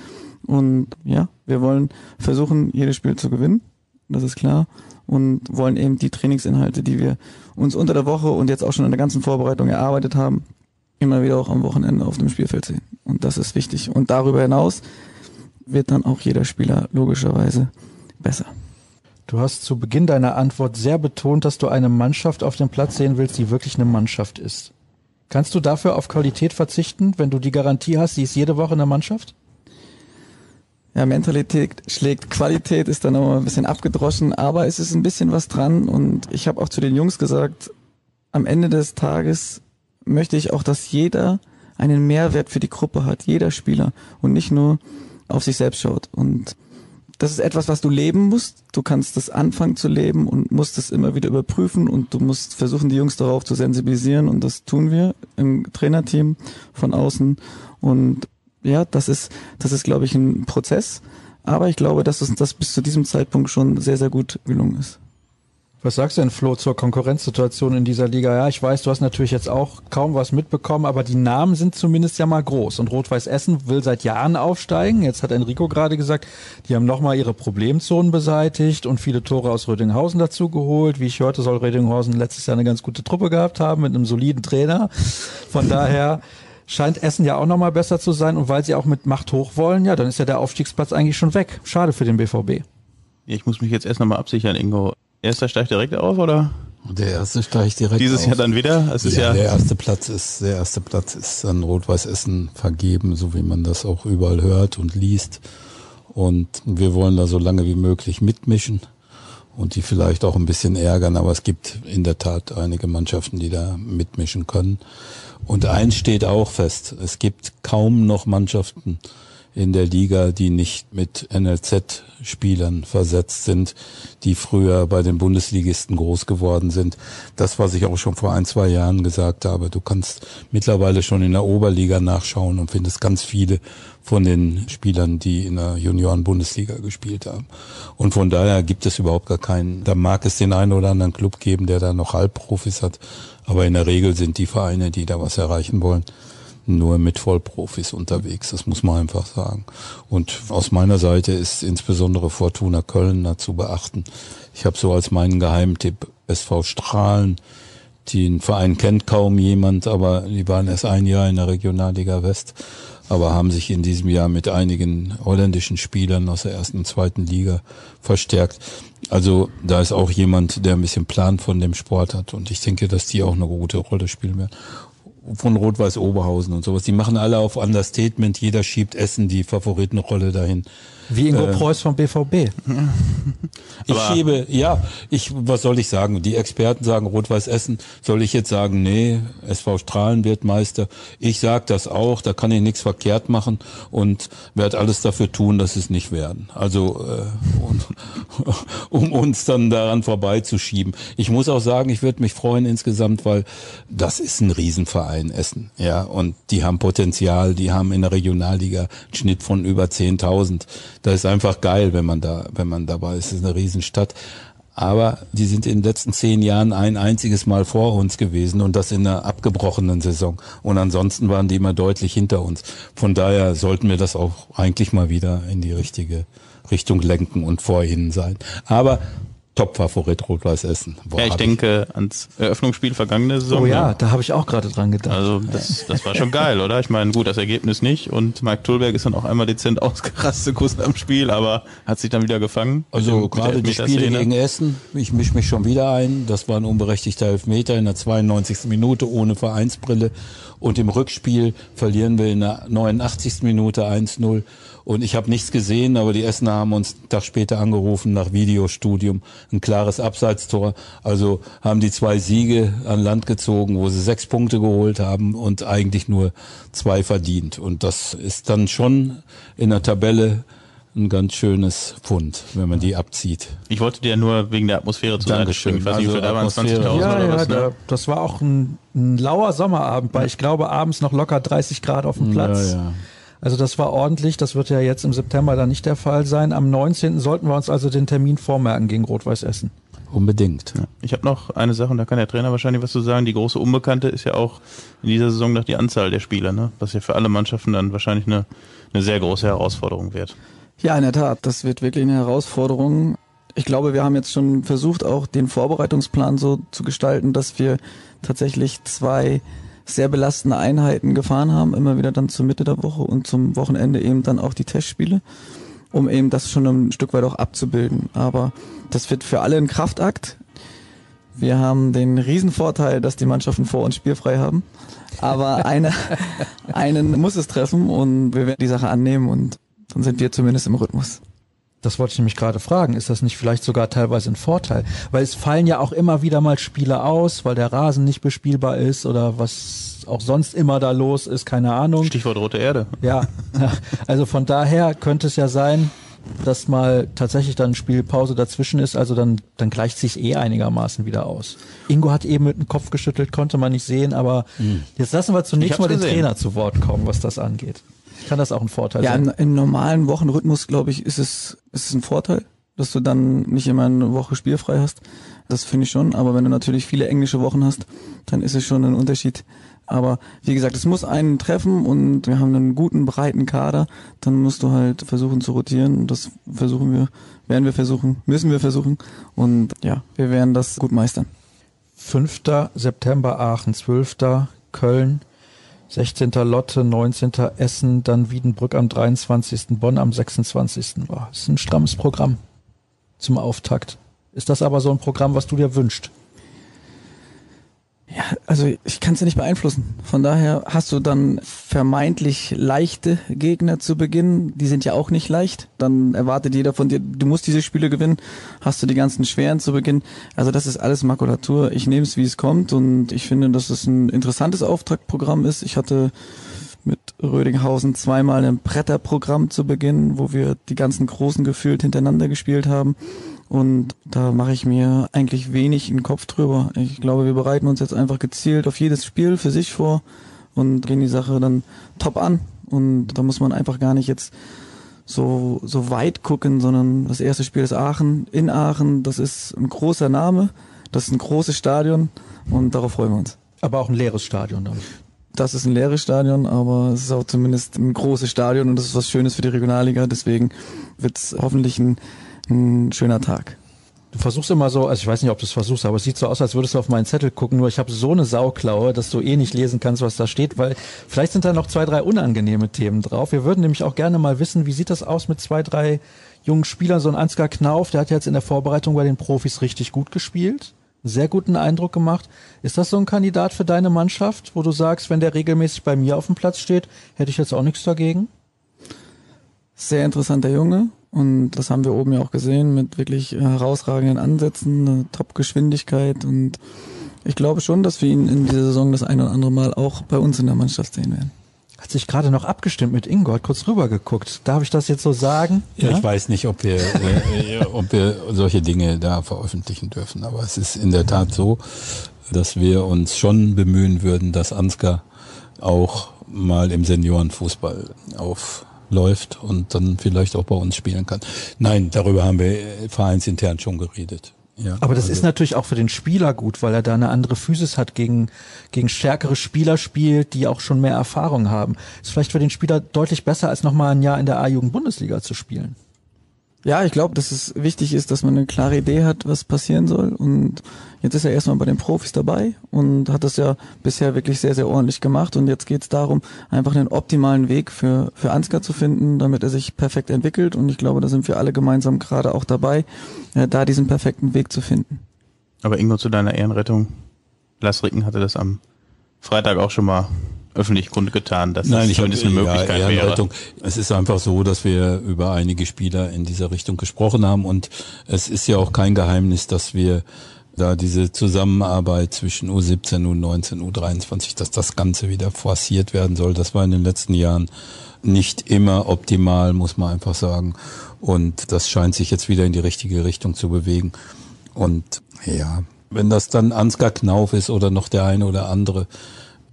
E: Und ja, wir wollen versuchen, jedes Spiel zu gewinnen. Das ist klar. Und wollen eben die Trainingsinhalte, die wir uns unter der Woche und jetzt auch schon in der ganzen Vorbereitung erarbeitet haben, immer wieder auch am Wochenende auf dem Spielfeld sehen. Und das ist wichtig. Und darüber hinaus wird dann auch jeder Spieler logischerweise besser.
B: Du hast zu Beginn deiner Antwort sehr betont, dass du eine Mannschaft auf dem Platz sehen willst, die wirklich eine Mannschaft ist. Kannst du dafür auf Qualität verzichten, wenn du die Garantie hast, sie ist jede Woche eine Mannschaft?
E: Ja, Mentalität schlägt Qualität, ist dann noch ein bisschen abgedroschen, aber es ist ein bisschen was dran und ich habe auch zu den Jungs gesagt, am Ende des Tages möchte ich auch, dass jeder einen Mehrwert für die Gruppe hat, jeder Spieler und nicht nur auf sich selbst schaut. Und das ist etwas, was du leben musst. Du kannst das anfangen zu leben und musst es immer wieder überprüfen und du musst versuchen, die Jungs darauf zu sensibilisieren und das tun wir im Trainerteam von außen. Und ja, das ist, das ist, glaube ich, ein Prozess. Aber ich glaube, dass uns das bis zu diesem Zeitpunkt schon sehr, sehr gut gelungen ist.
B: Was sagst du denn, Flo, zur Konkurrenzsituation in dieser Liga? Ja, ich weiß, du hast natürlich jetzt auch kaum was mitbekommen, aber die Namen sind zumindest ja mal groß. Und Rot-Weiß Essen will seit Jahren aufsteigen. Jetzt hat Enrico gerade gesagt, die haben nochmal ihre Problemzonen beseitigt und viele Tore aus Rödinghausen dazu geholt. Wie ich hörte, soll Rödinghausen letztes Jahr eine ganz gute Truppe gehabt haben mit einem soliden Trainer. Von daher scheint Essen ja auch nochmal besser zu sein. Und weil sie auch mit Macht hoch wollen, ja, dann ist ja der Aufstiegsplatz eigentlich schon weg. Schade für den BVB.
C: Ich muss mich jetzt erst nochmal absichern, Ingo. Erster steigt direkt auf, oder?
D: Der erste steigt direkt
C: Dieses
D: auf.
C: Jahr dann wieder? Es ist ja,
D: ja, der erste Platz ist, der erste Platz ist an Rot-Weiß Essen vergeben, so wie man das auch überall hört und liest. Und wir wollen da so lange wie möglich mitmischen und die vielleicht auch ein bisschen ärgern, aber es gibt in der Tat einige Mannschaften, die da mitmischen können. Und eins steht auch fest, es gibt kaum noch Mannschaften in der Liga, die nicht mit NLZ-Spielern versetzt sind, die früher bei den Bundesligisten groß geworden sind. Das, was ich auch schon vor ein, zwei Jahren gesagt habe, du kannst mittlerweile schon in der Oberliga nachschauen und findest ganz viele von den Spielern, die in der Junioren-Bundesliga gespielt haben. Und von daher gibt es überhaupt gar keinen, da mag es den einen oder anderen Club geben, der da noch Halbprofis hat, aber in der Regel sind die Vereine, die da was erreichen wollen, nur mit Vollprofis unterwegs. Das muss man einfach sagen. Und aus meiner Seite ist insbesondere Fortuna Köln dazu beachten. Ich habe so als meinen Geheimtipp SV Strahlen. Den Verein kennt kaum jemand, aber die waren erst ein Jahr in der Regionalliga West, aber haben sich in diesem Jahr mit einigen holländischen Spielern aus der ersten und zweiten Liga verstärkt. Also da ist auch jemand, der ein bisschen Plan von dem Sport hat und ich denke, dass die auch eine gute Rolle spielen werden von Rot-Weiß Oberhausen und sowas. Die machen alle auf Understatement. Jeder schiebt Essen die Favoritenrolle dahin.
B: Wie Ingo äh, Preuß vom BVB.
D: ich schiebe, ja, ich, was soll ich sagen? Die Experten sagen Rot-Weiß Essen. Soll ich jetzt sagen, nee, SV Strahlen wird Meister? Ich sag das auch, da kann ich nichts verkehrt machen und werde alles dafür tun, dass es nicht werden. Also, äh, und, um uns dann daran vorbeizuschieben. Ich muss auch sagen, ich würde mich freuen insgesamt, weil das ist ein Riesenverein Essen, ja, und die haben Potenzial, die haben in der Regionalliga einen Schnitt von über 10.000 da ist einfach geil, wenn man da, wenn man dabei ist. Es ist eine Riesenstadt. Aber die sind in den letzten zehn Jahren ein einziges Mal vor uns gewesen und das in einer abgebrochenen Saison. Und ansonsten waren die immer deutlich hinter uns. Von daher sollten wir das auch eigentlich mal wieder in die richtige Richtung lenken und vor ihnen sein. Aber Top-Favorit Rot-Weiß Essen.
C: Boah, ja, ich denke ich. ans Eröffnungsspiel vergangene Saison.
B: Oh ja, da habe ich auch gerade dran gedacht.
C: Also das, das war schon geil, oder? Ich meine, gut, das Ergebnis nicht und Mike Tulberg ist dann auch einmal dezent ausgerastet kurz am Spiel, aber hat sich dann wieder gefangen.
D: Also gerade die Spiele gegen Essen, ich mische mich schon wieder ein, das war ein unberechtigter Elfmeter in der 92. Minute ohne Vereinsbrille und im Rückspiel verlieren wir in der 89. Minute 1-0 und ich habe nichts gesehen, aber die Essener haben uns einen Tag später angerufen nach Videostudium. Ein klares Abseitstor. Also haben die zwei Siege an Land gezogen, wo sie sechs Punkte geholt haben und eigentlich nur zwei verdient. Und das ist dann schon in der Tabelle ein ganz schönes Pfund, wenn man die abzieht.
C: Ich wollte dir nur wegen der Atmosphäre zu
D: Dankeschön.
C: Ich weiß nicht, also da waren 20.000
B: ja,
C: oder
B: ja,
C: was, ne?
B: da, das war auch ein, ein lauer Sommerabend, weil ich glaube abends noch locker 30 Grad auf dem Platz.
D: Ja, ja.
B: Also das war ordentlich, das wird ja jetzt im September dann nicht der Fall sein. Am 19. sollten wir uns also den Termin vormerken gegen Rot-Weiß Essen.
D: Unbedingt.
C: Ja. Ich habe noch eine Sache, und da kann der Trainer wahrscheinlich was zu sagen. Die große Unbekannte ist ja auch in dieser Saison noch die Anzahl der Spieler, ne? was ja für alle Mannschaften dann wahrscheinlich eine, eine sehr große Herausforderung wird.
E: Ja, in der Tat, das wird wirklich eine Herausforderung. Ich glaube, wir haben jetzt schon versucht, auch den Vorbereitungsplan so zu gestalten, dass wir tatsächlich zwei sehr belastende Einheiten gefahren haben, immer wieder dann zur Mitte der Woche und zum Wochenende eben dann auch die Testspiele, um eben das schon ein Stück weit auch abzubilden. Aber das wird für alle ein Kraftakt. Wir haben den Riesenvorteil, dass die Mannschaften vor uns spielfrei haben. Aber eine, einen muss es treffen und wir werden die Sache annehmen und dann sind wir zumindest im Rhythmus.
B: Das wollte ich nämlich gerade fragen. Ist das nicht vielleicht sogar teilweise ein Vorteil? Weil es fallen ja auch immer wieder mal Spiele aus, weil der Rasen nicht bespielbar ist oder was auch sonst immer da los ist, keine Ahnung.
C: Stichwort rote Erde.
B: Ja, also von daher könnte es ja sein, dass mal tatsächlich dann Spielpause dazwischen ist, also dann, dann gleicht sich eh einigermaßen wieder aus. Ingo hat eben mit dem Kopf geschüttelt, konnte man nicht sehen, aber mhm. jetzt lassen wir zunächst mal den gesehen. Trainer zu Wort kommen, was das angeht. Kann das auch ein Vorteil
E: ja,
B: sein?
E: Ja, im, normalen Wochenrhythmus, glaube ich, ist es, ist es ein Vorteil, dass du dann nicht immer eine Woche spielfrei hast. Das finde ich schon. Aber wenn du natürlich viele englische Wochen hast, dann ist es schon ein Unterschied. Aber wie gesagt, es muss einen treffen und wir haben einen guten, breiten Kader. Dann musst du halt versuchen zu rotieren. Das versuchen wir, werden wir versuchen, müssen wir versuchen. Und ja, wir werden das gut meistern.
B: 5. September Aachen, 12. Köln, 16. Lotte, 19. Essen, dann Wiedenbrück am 23. Bonn am 26. Boah, das ist ein strammes Programm zum Auftakt. Ist das aber so ein Programm, was du dir wünschst?
E: Ja, Also ich kann es ja nicht beeinflussen. Von daher hast du dann vermeintlich leichte Gegner zu Beginn. Die sind ja auch nicht leicht. Dann erwartet jeder von dir, du musst diese Spiele gewinnen. Hast du die ganzen schweren zu Beginn. Also das ist alles Makulatur. Ich nehme es, wie es kommt. Und ich finde, dass es ein interessantes Auftragprogramm ist. Ich hatte mit Rödinghausen zweimal ein Bretterprogramm zu Beginn, wo wir die ganzen Großen gefühlt hintereinander gespielt haben. Und da mache ich mir eigentlich wenig in den Kopf drüber. Ich glaube, wir bereiten uns jetzt einfach gezielt auf jedes Spiel für sich vor und gehen die Sache dann top an. Und da muss man einfach gar nicht jetzt so, so weit gucken, sondern das erste Spiel ist Aachen, in Aachen. Das ist ein großer Name, das ist ein großes Stadion und darauf freuen wir uns.
B: Aber auch ein leeres Stadion dann.
E: Das ist ein leeres Stadion, aber es ist auch zumindest ein großes Stadion und das ist was Schönes für die Regionalliga. Deswegen wird es hoffentlich ein ein schöner Tag.
B: Du versuchst immer so, also ich weiß nicht, ob du es versuchst, aber es sieht so aus, als würdest du auf meinen Zettel gucken, nur ich habe so eine Sauklaue, dass du eh nicht lesen kannst, was da steht, weil vielleicht sind da noch zwei, drei unangenehme Themen drauf. Wir würden nämlich auch gerne mal wissen, wie sieht das aus mit zwei, drei jungen Spielern, so ein Ansgar Knauf, der hat jetzt in der Vorbereitung bei den Profis richtig gut gespielt, sehr guten Eindruck gemacht. Ist das so ein Kandidat für deine Mannschaft, wo du sagst, wenn der regelmäßig bei mir auf dem Platz steht, hätte ich jetzt auch nichts dagegen?
E: Sehr interessanter Junge, und das haben wir oben ja auch gesehen mit wirklich herausragenden Ansätzen, Top-Geschwindigkeit. Und ich glaube schon, dass wir ihn in dieser Saison das ein oder andere Mal auch bei uns in der Mannschaft sehen werden.
B: Hat sich gerade noch abgestimmt mit Ingo, hat kurz rübergeguckt. Darf ich das jetzt so sagen?
D: Ja, ja? ich weiß nicht, ob wir, äh, ob wir solche Dinge da veröffentlichen dürfen. Aber es ist in der Tat so, dass wir uns schon bemühen würden, dass Ansgar auch mal im Seniorenfußball auf läuft und dann vielleicht auch bei uns spielen kann. Nein, darüber haben wir vereinsintern schon geredet.
B: Ja, aber das also. ist natürlich auch für den Spieler gut, weil er da eine andere Physis hat, gegen, gegen stärkere Spieler spielt, die auch schon mehr Erfahrung haben. Ist vielleicht für den Spieler deutlich besser, als nochmal ein Jahr in der A-Jugend-Bundesliga zu spielen.
E: Ja, ich glaube, dass es wichtig ist, dass man eine klare Idee hat, was passieren soll. Und jetzt ist er erstmal bei den Profis dabei und hat das ja bisher wirklich sehr, sehr ordentlich gemacht. Und jetzt geht es darum, einfach einen optimalen Weg für, für Ansgar zu finden, damit er sich perfekt entwickelt. Und ich glaube, da sind wir alle gemeinsam gerade auch dabei, äh, da diesen perfekten Weg zu finden.
C: Aber Ingo, zu deiner Ehrenrettung. Lars Ricken hatte das am Freitag auch schon mal öffentlich kundgetan, dass
D: Nein, ich zumindest eine Möglichkeit ja, wäre. Es ist einfach so, dass wir über einige Spieler in dieser Richtung gesprochen haben und es ist ja auch kein Geheimnis, dass wir da diese Zusammenarbeit zwischen U17, U19, U23, dass das Ganze wieder forciert werden soll. Das war in den letzten Jahren nicht immer optimal, muss man einfach sagen. Und das scheint sich jetzt wieder in die richtige Richtung zu bewegen. Und ja, wenn das dann Ansgar Knauf ist oder noch der eine oder andere,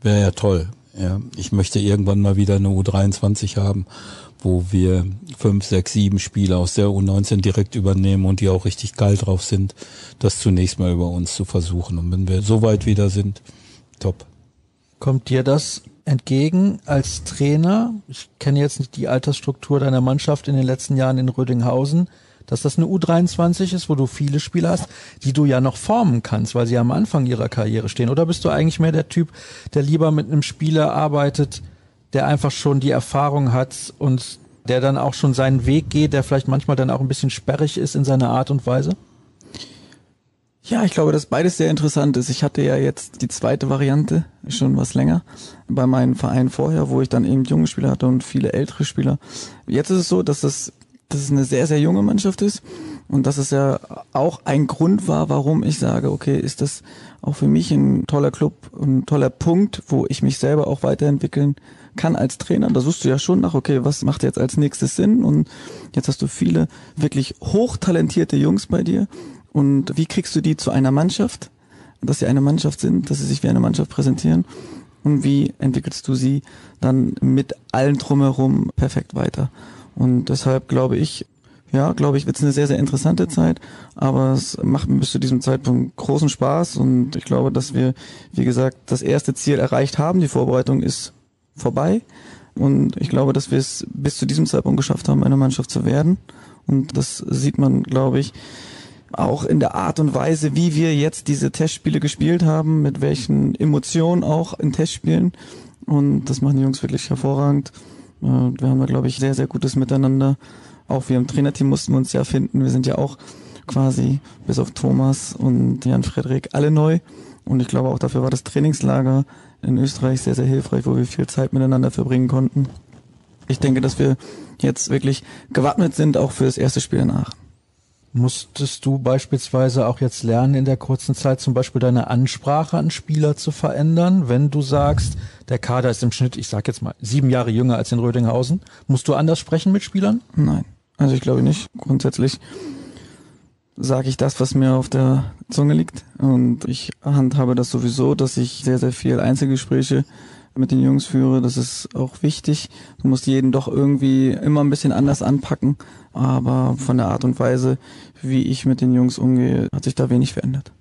D: wäre ja toll. Ja, ich möchte irgendwann mal wieder eine U23 haben, wo wir fünf, sechs, sieben Spieler aus der U19 direkt übernehmen und die auch richtig geil drauf sind, das zunächst mal über uns zu versuchen. Und wenn wir so weit wieder sind, top.
B: Kommt dir das entgegen als Trainer? Ich kenne jetzt nicht die Altersstruktur deiner Mannschaft in den letzten Jahren in Rödinghausen dass das eine U23 ist, wo du viele Spieler hast, die du ja noch formen kannst, weil sie am Anfang ihrer Karriere stehen? Oder bist du eigentlich mehr der Typ, der lieber mit einem Spieler arbeitet, der einfach schon die Erfahrung hat und der dann auch schon seinen Weg geht, der vielleicht manchmal dann auch ein bisschen sperrig ist in seiner Art und Weise?
E: Ja, ich glaube, dass beides sehr interessant ist. Ich hatte ja jetzt die zweite Variante schon was länger bei meinen Vereinen vorher, wo ich dann eben junge Spieler hatte und viele ältere Spieler. Jetzt ist es so, dass das dass es eine sehr, sehr junge Mannschaft ist und dass es ja auch ein Grund war, warum ich sage, okay, ist das auch für mich ein toller Club, ein toller Punkt, wo ich mich selber auch weiterentwickeln kann als Trainer. Da suchst du ja schon nach, okay, was macht jetzt als nächstes Sinn? Und jetzt hast du viele wirklich hochtalentierte Jungs bei dir. Und wie kriegst du die zu einer Mannschaft? Dass sie eine Mannschaft sind, dass sie sich wie eine Mannschaft präsentieren. Und wie entwickelst du sie dann mit allen drumherum perfekt weiter? Und deshalb glaube ich, ja, glaube ich, wird es eine sehr, sehr interessante Zeit, aber es macht mir bis zu diesem Zeitpunkt großen Spaß und ich glaube, dass wir, wie gesagt, das erste Ziel erreicht haben. Die Vorbereitung ist vorbei und ich glaube, dass wir es bis zu diesem Zeitpunkt geschafft haben, eine Mannschaft zu werden. Und das sieht man, glaube ich, auch in der Art und Weise, wie wir jetzt diese Testspiele gespielt haben, mit welchen Emotionen auch in Testspielen. Und das machen die Jungs wirklich hervorragend. Äh, wir haben da, glaube ich, sehr, sehr gutes Miteinander. Auch wir im Trainerteam mussten wir uns ja finden. Wir sind ja auch quasi bis auf Thomas und Jan Frederik alle neu. Und ich glaube auch dafür war das Trainingslager in Österreich sehr, sehr hilfreich, wo wir viel Zeit miteinander verbringen konnten. Ich denke, dass wir jetzt wirklich gewappnet sind, auch für das erste Spiel danach.
B: Musstest du beispielsweise auch jetzt lernen, in der kurzen Zeit zum Beispiel deine Ansprache an Spieler zu verändern, wenn du sagst, der Kader ist im Schnitt, ich sag jetzt mal, sieben Jahre jünger als in Rödinghausen? Musst du anders sprechen mit Spielern?
E: Nein, also ich glaube nicht. Grundsätzlich sage ich das, was mir auf der Zunge liegt. Und ich handhabe das sowieso, dass ich sehr, sehr viel Einzelgespräche mit den Jungs führe. Das ist auch wichtig. Du musst jeden doch irgendwie immer ein bisschen anders anpacken. Aber von der Art und Weise, wie ich mit den Jungs umgehe, hat sich da wenig verändert.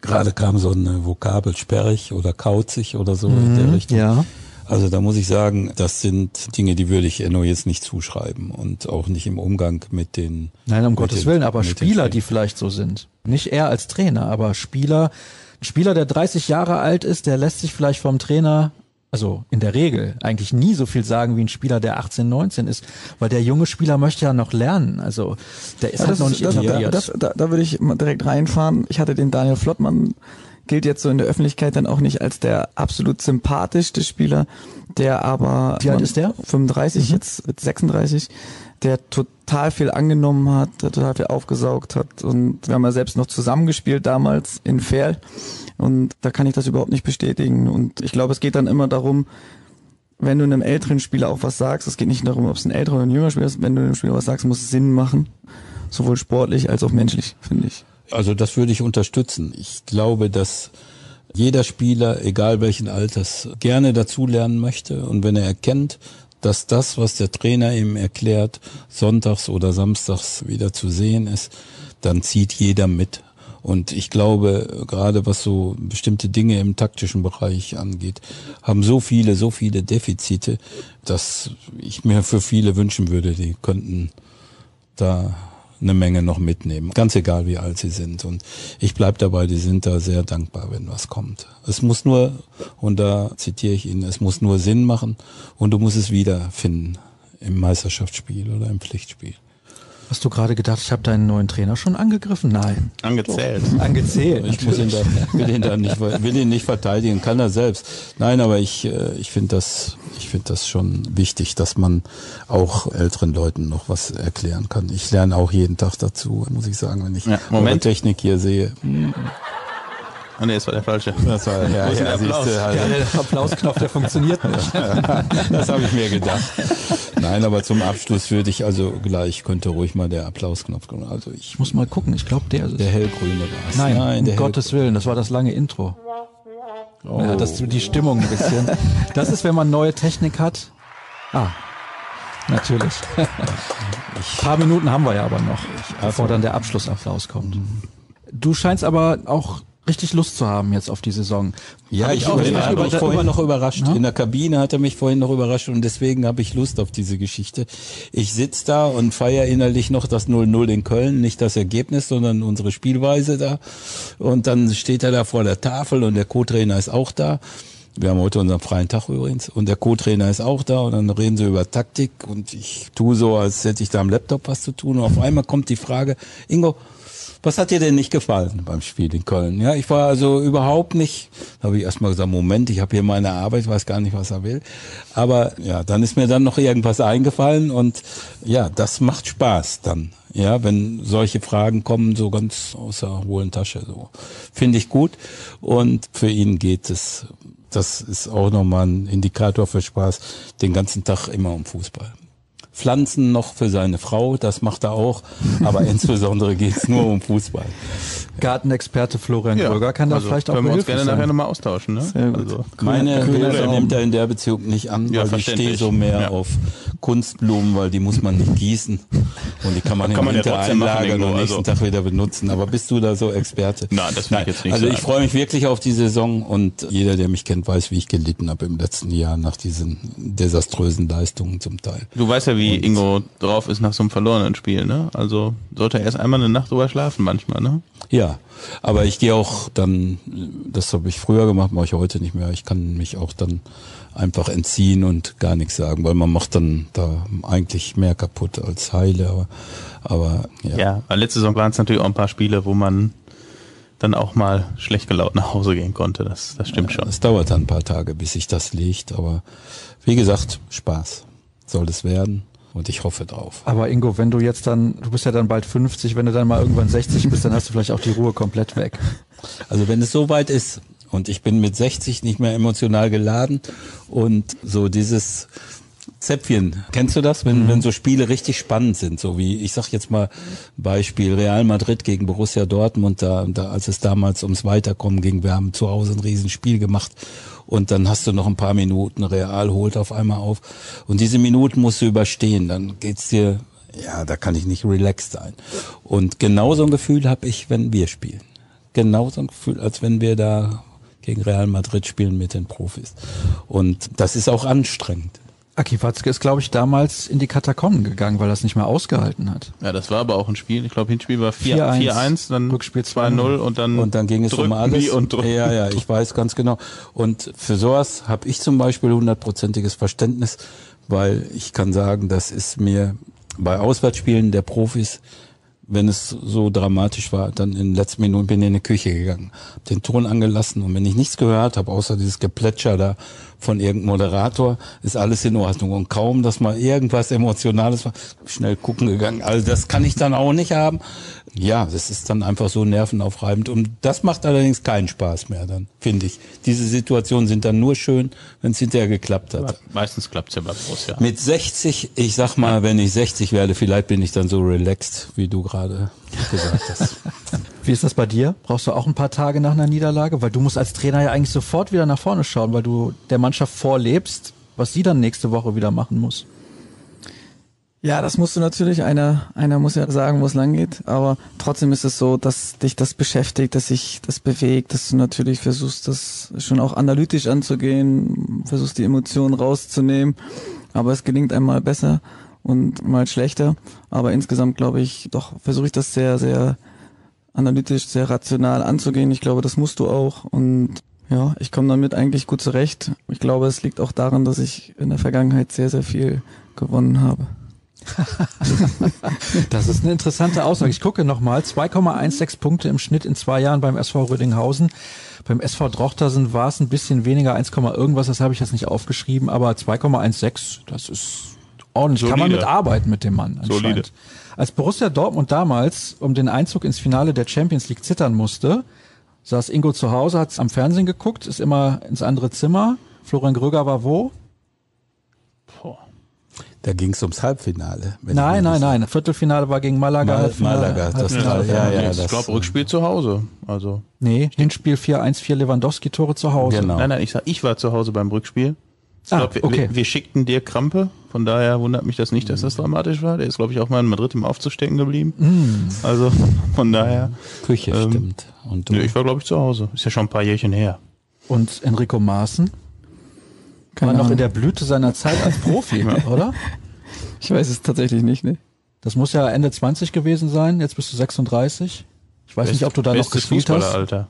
D: Gerade kam so eine Vokabel sperrig oder kauzig oder so in der Richtung.
B: Ja.
D: Also da muss ich sagen, das sind Dinge, die würde ich Enno jetzt nicht zuschreiben und auch nicht im Umgang mit den.
B: Nein, um Gottes
D: den-
B: Willen, aber Spieler, die vielleicht so sind. Nicht er als Trainer, aber Spieler, ein Spieler, der 30 Jahre alt ist, der lässt sich vielleicht vom Trainer, also in der Regel, eigentlich nie so viel sagen wie ein Spieler, der 18, 19 ist, weil der junge Spieler möchte ja noch lernen. Also der ist
E: Ja,
B: halt noch nicht
E: das,
B: etabliert.
E: das, da, da würde ich mal direkt reinfahren. Ich hatte den Daniel Flottmann, gilt jetzt so in der Öffentlichkeit dann auch nicht als der absolut sympathischste Spieler, der aber...
B: Wie alt ist der?
E: 35, jetzt wird 36, der total viel angenommen hat, der total viel aufgesaugt hat und wir haben ja selbst noch zusammengespielt damals in Ferl und da kann ich das überhaupt nicht bestätigen und ich glaube, es geht dann immer darum, wenn du einem älteren Spieler auch was sagst, es geht nicht darum, ob es ein älterer oder ein jüngerer Spieler ist, wenn du einem Spieler was sagst, muss es Sinn machen, sowohl sportlich als auch menschlich, finde ich.
D: Also das würde ich unterstützen. Ich glaube, dass jeder Spieler, egal welchen Alters, gerne dazulernen möchte. Und wenn er erkennt, dass das, was der Trainer ihm erklärt, sonntags oder samstags wieder zu sehen ist, dann zieht jeder mit. Und ich glaube, gerade was so bestimmte Dinge im taktischen Bereich angeht, haben so viele, so viele Defizite, dass ich mir für viele wünschen würde, die könnten da eine Menge noch mitnehmen. Ganz egal, wie alt sie sind. Und ich bleib dabei, die sind da sehr dankbar, wenn was kommt. Es muss nur, und da zitiere ich ihn, es muss nur Sinn machen und du musst es wiederfinden im Meisterschaftsspiel oder im Pflichtspiel.
B: Hast du gerade gedacht, ich habe deinen neuen Trainer schon angegriffen? Nein.
C: Angezählt.
B: Angezählt.
D: Ich muss ihn da, will ihn da nicht, will ihn nicht verteidigen, kann er selbst. Nein, aber ich, äh, ich finde das, ich finde das schon wichtig, dass man auch älteren Leuten noch was erklären kann. Ich lerne auch jeden Tag dazu, muss ich sagen, wenn ich
C: Ja,
D: eure
C: Moment.
D: Technik hier sehe.
C: Ah nee, das war der falsche.
D: Das war, ja, ja,
C: der Applaus?
D: siehste, halt.
B: Ja, der Applausknopf, der funktioniert nicht.
D: Das habe ich mir gedacht. Nein, aber zum Abschluss würde ich also gleich, könnte ruhig mal der Applausknopf kommen. Also ich,
B: muss mal gucken, ich glaube, der ist es.
D: der hellgrüne war es.
B: Nein, um
D: der
B: Gottes Willen, das war das lange Intro. Ja, das die Stimmung ein bisschen. Das ist, wenn man neue Technik hat. Ah, natürlich. Ein paar Minuten haben wir ja aber noch, bevor dann der Abschlussapplaus kommt. Du scheinst aber auch richtig Lust zu haben jetzt auf die Saison.
D: Ja,
B: Hab
D: ich,
B: auch. Ich
D: er hat
B: über-
D: mich vorhin
B: über-
D: noch überrascht. In der Kabine hat er mich vorhin noch überrascht und deswegen habe ich Lust auf diese Geschichte. Ich sitz da und feiere innerlich noch das 0-0 in Köln, nicht das Ergebnis, sondern unsere Spielweise da. Und dann steht er da vor der Tafel und der Co-Trainer ist auch da. Wir haben heute unseren freien Tag übrigens und der Co-Trainer ist auch da und dann reden sie über Taktik und ich tue so, als hätte ich da am Laptop was zu tun und auf einmal kommt die Frage, Ingo, was hat dir denn nicht gefallen beim Spiel in Köln? Ja, ich war also überhaupt nicht, da habe ich erstmal gesagt, Moment, ich habe hier meine Arbeit, weiß gar nicht, was er will. Aber ja, dann ist mir dann noch irgendwas eingefallen und ja, das macht Spaß dann. Ja, wenn solche Fragen kommen, so ganz aus der hohlen Tasche, so. Finde ich gut. Und für ihn geht es, das ist auch nochmal ein Indikator für Spaß, den ganzen Tag immer um Fußball. Pflanzen noch für seine Frau, das macht er auch, aber insbesondere geht's nur um Fußball.
B: Gartenexperte Florian Gröger kann da
C: also
B: vielleicht auch
C: können wir uns gerne
B: sein.
C: nachher nochmal austauschen. Ne?
E: Sehr gut.
C: Also,
D: Meine
E: Daumen.
D: nimmt er in der Beziehung nicht an,
C: Ja,
D: weil ich stehe so mehr
C: Ja.
D: auf Kunstblumen, weil die muss man nicht gießen und die kann man
C: Kann
D: im
C: man ja
D: Winter
C: machen,
D: einlagern und nächsten
C: also.
D: Tag wieder benutzen. Aber bist du da so Experte?
C: Nein, das will ich jetzt nicht
D: Also ich freue mich wirklich auf die Saison und jeder, der mich kennt, weiß, wie ich gelitten habe im letzten Jahr nach diesen desaströsen Leistungen zum Teil.
C: Du weißt ja, wie Ingo drauf ist nach so einem verlorenen Spiel, ne? Also sollte er erst einmal eine Nacht drüber schlafen manchmal, ne?
D: Ja, aber ich gehe auch dann, das habe ich früher gemacht, mache ich heute nicht mehr. Ich kann mich auch dann einfach entziehen und gar nichts sagen, weil man macht dann da eigentlich mehr kaputt als heile. Aber, aber ja.
C: Ja, weil letzte Saison waren es natürlich auch ein paar Spiele, wo man dann auch mal schlecht gelaunt nach Hause gehen konnte. Das, das stimmt schon.
D: Es dauert dann ein paar Tage, bis sich das legt, aber wie gesagt, Spaß soll es werden und ich hoffe drauf.
B: Aber Ingo, wenn du jetzt dann, du bist ja dann bald 50, wenn du dann mal irgendwann 60 bist, dann hast du vielleicht auch die Ruhe komplett weg.
D: Also wenn es soweit ist und ich bin mit 60 nicht mehr emotional geladen und so dieses Zäpfchen. Kennst du das, wenn, mhm. wenn so Spiele richtig spannend sind, so wie ich sag jetzt mal Beispiel Real Madrid gegen Borussia Dortmund, da, da als es damals ums Weiterkommen ging, wir haben zu Hause ein Riesenspiel gemacht und dann hast du noch ein paar Minuten, Real holt auf einmal auf und diese Minuten musst du überstehen, dann geht's dir, ja, da kann ich nicht relaxed sein. Und genauso ein Gefühl habe ich, wenn wir spielen. Genauso ein Gefühl, als wenn wir da gegen Real Madrid spielen mit den Profis. Und das ist auch anstrengend.
B: Aki Watzke ist, glaube ich, damals in die Katakomben gegangen, weil er es nicht mehr ausgehalten hat.
C: Ja, das war aber auch ein Spiel. Ich glaube, Hinspiel war 4-1, dann Rückspiel 2-0 und dann
D: und dann ging es um alles. Und ja, ja, ich weiß ganz genau. Und für sowas habe ich zum Beispiel hundertprozentiges Verständnis, weil ich kann sagen, das ist mir bei Auswärtsspielen der Profis wenn es so dramatisch war, dann in den letzten Minuten bin ich in die Küche gegangen, hab den Ton angelassen und wenn ich nichts gehört habe, außer dieses Geplätscher da von irgendeinem Moderator, ist alles in Ordnung. Und kaum, dass mal irgendwas Emotionales war, schnell gucken gegangen. Also das kann ich dann auch nicht haben ja, das ist dann einfach so nervenaufreibend. Und das macht allerdings keinen Spaß mehr dann, finde ich. Diese Situationen sind dann nur schön, wenn es hinterher geklappt hat. Aber
C: meistens klappt's ja bei Borussia.
D: Mit 60, ich sag mal, wenn ich 60 werde, vielleicht bin ich dann so relaxed, wie du gerade gesagt hast.
B: Wie ist das bei dir? Brauchst du auch ein paar Tage nach einer Niederlage? Weil du musst als Trainer ja eigentlich sofort wieder nach vorne schauen, weil du der Mannschaft vorlebst, was sie dann nächste Woche wieder machen muss.
E: Ja, das musst du natürlich. Einer, einer muss ja sagen, wo es lang geht. Aber trotzdem ist es so, dass dich das beschäftigt, dass sich das bewegt, dass du natürlich versuchst, das schon auch analytisch anzugehen, versuchst die Emotionen rauszunehmen. Aber es gelingt einmal besser und mal schlechter. Aber insgesamt glaube ich, doch versuche ich das sehr, sehr analytisch, sehr rational anzugehen. Ich glaube, das musst du auch. Und ja, ich komme damit eigentlich gut zurecht. Ich glaube, es liegt auch daran, dass ich in der Vergangenheit sehr, sehr viel gewonnen habe.
B: das ist eine interessante Aussage. Ich gucke nochmal. 2,16 Punkte im Schnitt in zwei Jahren beim SV Rödinghausen. Beim SV Drochtersen war es ein bisschen weniger, 1, irgendwas, das habe ich jetzt nicht aufgeschrieben, aber 2,16, das ist ordentlich. Solide. Kann man mitarbeiten mit dem Mann. Solide. Als Borussia Dortmund damals um den Einzug ins Finale der Champions League zittern musste, saß Ingo zu Hause, hat am Fernsehen geguckt, ist immer ins andere Zimmer. Florian Gröger war wo?
D: Da ging es ums Halbfinale.
B: Nein, nein, nein. Viertelfinale war gegen Malaga.
D: Mal, Malaga, das
C: Halbfinale. Ja, ja, ja, ich glaube Rückspiel zu Hause. Also
B: nee, Hinspiel 4-1, 4 Lewandowski-Tore zu Hause.
C: Genau. Nein, nein, ich sag, ich war zu Hause beim Rückspiel. Ich ah, glaub, wir, okay. wir, wir, schickten dir Krampe, von daher wundert mich das nicht, dass das dramatisch war. Der ist, glaube ich, auch mal in Madrid im Aufzustecken geblieben. Mm. Also von daher.
D: Küche ähm, stimmt.
C: Und du? Nee, ich war, glaube ich, zu Hause. Ist ja schon ein paar Jährchen her.
B: Und Enrico Maaßen? Keine war noch in der Blüte seiner Zeit als Profi, oder?
E: Ich weiß es tatsächlich nicht, ne?
B: Das muss ja Ende 20 gewesen sein, jetzt bist du 36. Ich weiß Best, nicht, ob du da noch gespielt hast.
C: Alter.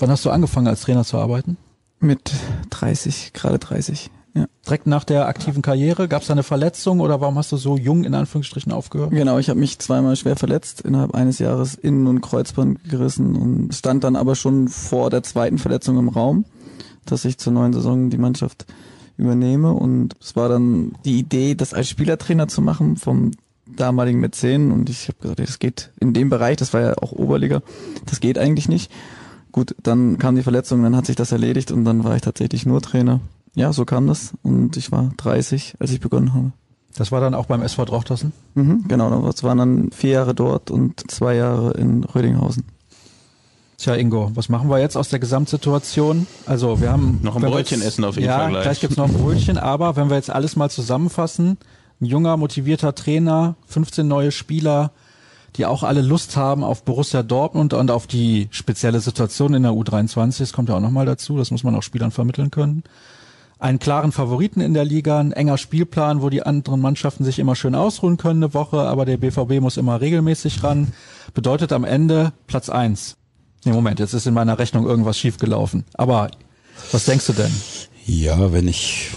B: Wann hast du angefangen als Trainer zu arbeiten?
E: Mit 30, gerade 30. Ja.
B: Direkt nach der aktiven Karriere, gab es da eine Verletzung oder warum hast du so jung in Anführungsstrichen aufgehört?
E: Genau, ich habe mich zweimal schwer verletzt, innerhalb eines Jahres Innen- und Kreuzband gerissen und stand dann aber schon vor der zweiten Verletzung im Raum, dass ich zur neuen Saison die Mannschaft übernehme. Und es war dann die Idee, das als Spielertrainer zu machen vom damaligen Mäzen. Und ich habe gesagt, das geht in dem Bereich, das war ja auch Oberliga, das geht eigentlich nicht. Gut, dann kam die Verletzung, dann hat sich das erledigt und dann war ich tatsächlich nur Trainer. Ja, so kam das. Und ich war 30, als ich begonnen habe.
B: Das war dann auch beim SV Drochtersen?
E: Mhm, genau, das waren dann vier Jahre dort und zwei Jahre in Rödinghausen.
B: Tja, Ingo, was machen wir jetzt aus der Gesamtsituation? Also wir haben
C: noch ein Brötchen jetzt, essen auf jeden
B: ja,
C: Fall
B: gleich. Ja, gleich gibt's noch ein Brötchen, aber wenn wir jetzt alles mal zusammenfassen, ein junger, motivierter Trainer, 15 neue Spieler, die auch alle Lust haben auf Borussia Dortmund und auf die spezielle Situation in der U23, das kommt ja auch nochmal dazu, das muss man auch Spielern vermitteln können. Einen klaren Favoriten in der Liga, ein enger Spielplan, wo die anderen Mannschaften sich immer schön ausruhen können eine Woche, aber der BVB muss immer regelmäßig ran. Bedeutet am Ende Platz eins. Nee, Moment, jetzt ist in meiner Rechnung irgendwas schiefgelaufen. Aber was denkst du denn?
D: Ja, wenn ich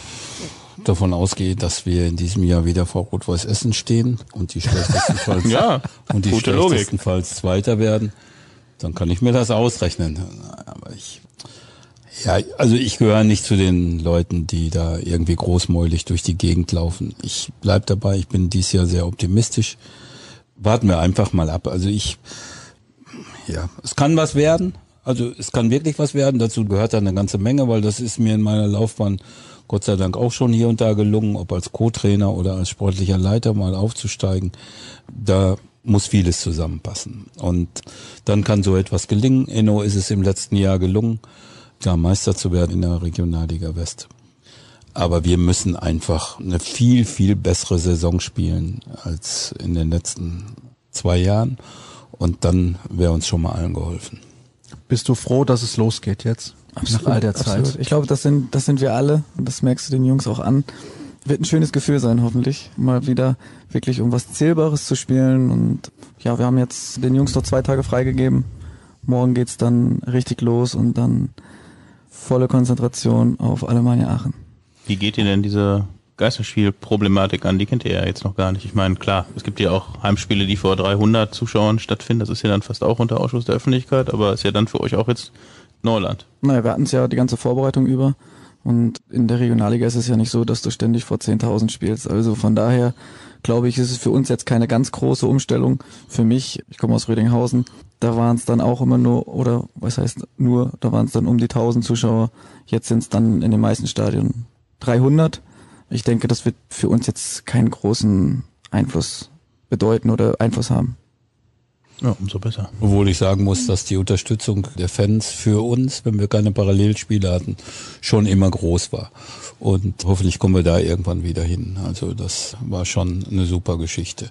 D: davon ausgehe, dass wir in diesem Jahr wieder vor Rot-Weiß Essen stehen und die schlechtestenfalls
C: ja,
D: und die schlechtestenfalls Zweiter werden, dann kann ich mir das ausrechnen. Aber ich, ja, also ich gehöre nicht zu den Leuten, die da irgendwie großmäulig durch die Gegend laufen. Ich bleib dabei, ich bin dies Jahr sehr optimistisch. Warten wir einfach mal ab. Also ich, ja, es kann was werden. Also es kann wirklich was werden. Dazu gehört dann eine ganze Menge, weil das ist mir in meiner Laufbahn Gott sei Dank auch schon hier und da gelungen, ob als Co-Trainer oder als sportlicher Leiter mal aufzusteigen. Da muss vieles zusammenpassen. Und dann kann so etwas gelingen. Enno ist es im letzten Jahr gelungen, da Meister zu werden in der Regionalliga West. Aber wir müssen einfach eine viel, viel bessere Saison spielen als in den letzten zwei Jahren. Und dann wäre uns schon mal allen geholfen.
B: Bist du froh, dass es losgeht jetzt?
E: Absolut, nach all der Zeit. Absolut. Ich glaube, das sind, das sind wir alle. Und das merkst du den Jungs auch an. Wird ein schönes Gefühl sein, hoffentlich. Mal wieder wirklich um was Zählbares zu spielen. Und ja, wir haben jetzt den Jungs noch zwei Tage freigegeben. Morgen geht's dann richtig los und dann volle Konzentration auf Alemannia Aachen.
C: Wie geht ihr denn diese Geisterspiel-Problematik an? Die kennt ihr ja jetzt noch gar nicht. Ich meine, klar, es gibt ja auch Heimspiele, die vor 300 Zuschauern stattfinden. Das ist ja dann fast auch unter Ausschuss der Öffentlichkeit, aber ist ja dann für euch auch jetzt Neuland.
E: Naja, wir hatten es ja die ganze Vorbereitung über. Und in der Regionalliga ist es ja nicht so, dass du ständig vor 10.000 spielst. Also von daher glaube ich, ist es für uns jetzt keine ganz große Umstellung. Für mich, ich komme aus Rödinghausen, da waren es dann auch immer nur, oder was heißt nur, da waren es dann um die 1000 Zuschauer. Jetzt sind es dann in den meisten Stadien 300. Ich denke, das wird für uns jetzt keinen großen Einfluss bedeuten oder Einfluss haben.
C: Ja, umso besser.
D: Obwohl ich sagen muss, dass die Unterstützung der Fans für uns, wenn wir keine Parallelspiele hatten, schon immer groß war. Und hoffentlich kommen wir da irgendwann wieder hin. Also das war schon eine super Geschichte.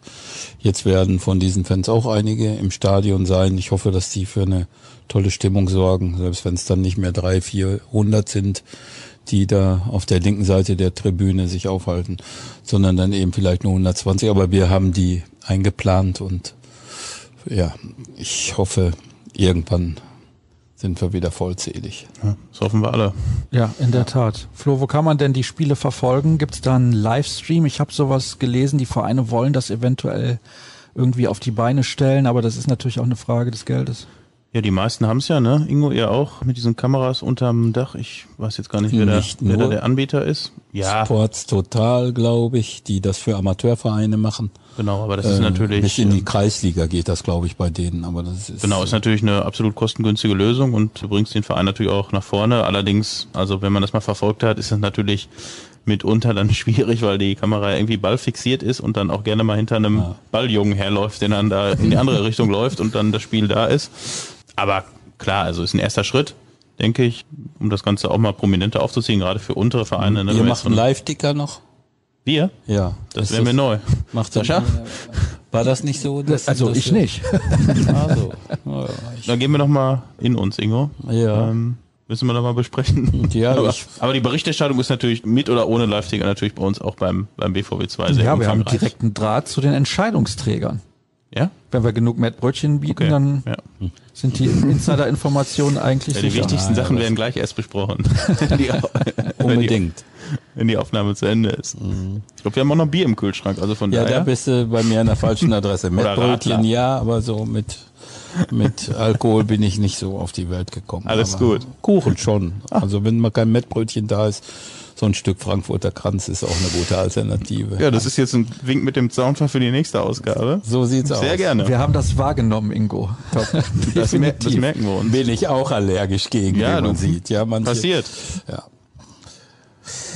D: Jetzt werden von diesen Fans auch einige im Stadion sein. Ich hoffe, dass die für eine tolle Stimmung sorgen, selbst wenn es dann nicht mehr drei, vierhundert sind, die da auf der linken Seite der Tribüne sich aufhalten, sondern dann eben vielleicht nur 120. Aber wir haben die eingeplant und ja, ich hoffe, irgendwann sind wir wieder vollzählig.
C: Ja, das hoffen wir alle.
B: Ja, in der Tat. Flo, wo kann man denn die Spiele verfolgen? Gibt es da einen Livestream? Ich habe sowas gelesen, die Vereine wollen das eventuell irgendwie auf die Beine stellen, aber das ist natürlich auch eine Frage des Geldes.
C: Ja, die meisten haben es ja, ne? Ingo, ihr auch mit diesen Kameras unterm Dach. Ich weiß jetzt gar nicht, wer, nicht da, wer da der Anbieter ist.
D: Ja. Sports Total, glaube ich, die das für Amateurvereine machen.
C: Genau, aber das ist äh, natürlich.
D: Bis in die ähm, Kreisliga geht das, glaube ich, bei denen. Aber das ist.
C: Genau, ist natürlich eine absolut kostengünstige Lösung und du bringst den Verein natürlich auch nach vorne. Allerdings, also wenn man das mal verfolgt hat, ist es natürlich mitunter dann schwierig, weil die Kamera irgendwie ballfixiert ist und dann auch gerne mal hinter einem ja. Balljungen herläuft, der dann da in die andere Richtung läuft und dann das Spiel da ist. Aber klar, also ist ein erster Schritt, denke ich, um das Ganze auch mal prominenter aufzuziehen, gerade für untere Vereine.
D: Ne? Ihr macht einen Live-Ticker noch?
C: Wir?
D: Ja.
C: Das wäre mir neu.
D: Macht Sascha? War das nicht so?
B: Dass, also dass ich nicht.
C: also. Ja, Dann gehen wir noch mal in uns, Ingo.
D: Ja. Ähm,
C: müssen wir noch mal besprechen.
D: Ja,
C: aber, aber, die Berichterstattung ist natürlich mit oder ohne Live-Ticker natürlich bei uns auch beim, beim BVW 2
B: sehr Ja, wir haben direkten Draht zu den Entscheidungsträgern.
C: Ja?
B: Wenn wir genug Mettbrötchen bieten, okay. dann ja. Sind die Insider-Informationen eigentlich
C: ja, Die sicher. wichtigsten ah, Sachen werden gleich erst besprochen.
D: die, Unbedingt.
C: Wenn die Aufnahme zu Ende ist. Mhm. Ich glaube, wir haben auch noch Bier im Kühlschrank. Also von
D: ja,
C: daher.
D: da bist du bei mir an der falschen Adresse. Mettbrötchen ja, aber so mit, mit Alkohol bin ich nicht so auf die Welt gekommen.
C: Alles aber gut.
D: Kuchen schon. Also wenn mal kein Mettbrötchen da ist, so ein Stück Frankfurter Kranz ist auch eine gute Alternative.
C: Ja, das ist jetzt ein Wink mit dem Zaunfall für die nächste Ausgabe.
D: So sieht's
C: Sehr
D: aus.
C: Sehr gerne.
B: Wir haben das wahrgenommen, Ingo.
C: Top. Das, mer das merken wir uns.
D: Bin ich auch allergisch gegen,
C: ja,
D: wie man sieht. Ja,
C: manche, passiert.
D: Ja.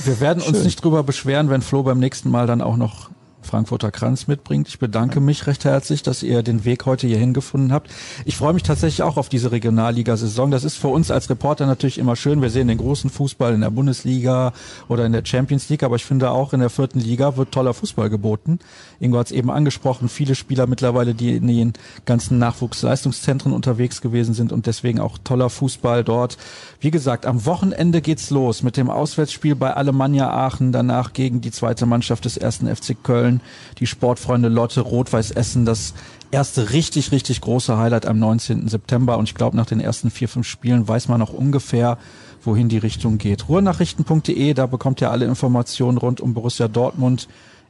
B: Wir werden uns nicht drüber beschweren, wenn Flo beim nächsten Mal dann auch noch Frankfurter Kranz mitbringt. Ich bedanke mich recht herzlich, dass ihr den Weg heute hierhin gefunden habt. Ich freue mich tatsächlich auch auf diese Regionalliga-Saison. Das ist für uns als Reporter natürlich immer schön. Wir sehen den großen Fußball in der Bundesliga oder in der Champions League, aber ich finde auch in der vierten Liga wird toller Fußball geboten. Ingo hat es eben angesprochen, viele Spieler mittlerweile, die in den ganzen Nachwuchsleistungszentren unterwegs gewesen sind und deswegen auch toller Fußball dort. Wie gesagt, am Wochenende geht's los mit dem Auswärtsspiel bei Alemannia Aachen, danach gegen die zweite Mannschaft des ersten FC Köln die Sportfreunde Lotte Rot-Weiß Essen das erste richtig, richtig große Highlight am 19. September. Und ich glaube, nach den ersten vier, fünf Spielen weiß man auch ungefähr, wohin die Richtung geht. Ruhrnachrichten.de, da bekommt ihr alle Informationen rund um Borussia Dortmund,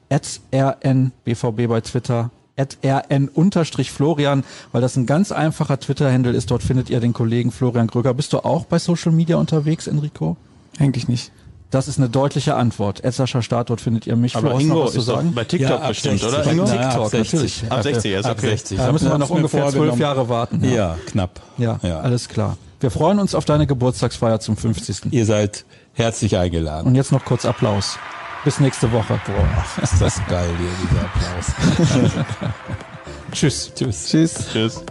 B: at rnbvb bei Twitter, rn-florian, weil das ein ganz einfacher Twitter-Handle ist. Dort findet ihr den Kollegen Florian Gröger. Bist du auch bei Social Media unterwegs, Enrico?
E: Eigentlich nicht.
B: Das ist eine deutliche Antwort. Edsascher Start, dort findet ihr mich.
C: Aber
B: Flo,
C: Ingo
B: zu
C: ist doch
B: sagen?
C: bei TikTok
D: Ja, ab
C: bestimmt,
D: 60.
C: oder? Ingo?
B: TikTok,
D: ab 60.
B: natürlich.
C: Ab 60, ist
D: Ab
C: okay.
D: 60.
B: Da müssen wir noch ungefähr zwölf. Jahre warten.
D: Ja, knapp.
B: Ja, alles klar. Wir freuen uns auf deine Geburtstagsfeier zum 50.
D: Ihr seid herzlich eingeladen.
B: Und jetzt noch kurz Applaus. Bis nächste Woche.
D: Boah, ist das geil hier, dieser Applaus.
B: Tschüss.
D: Tschüss.
E: Tschüss.
C: Tschüss.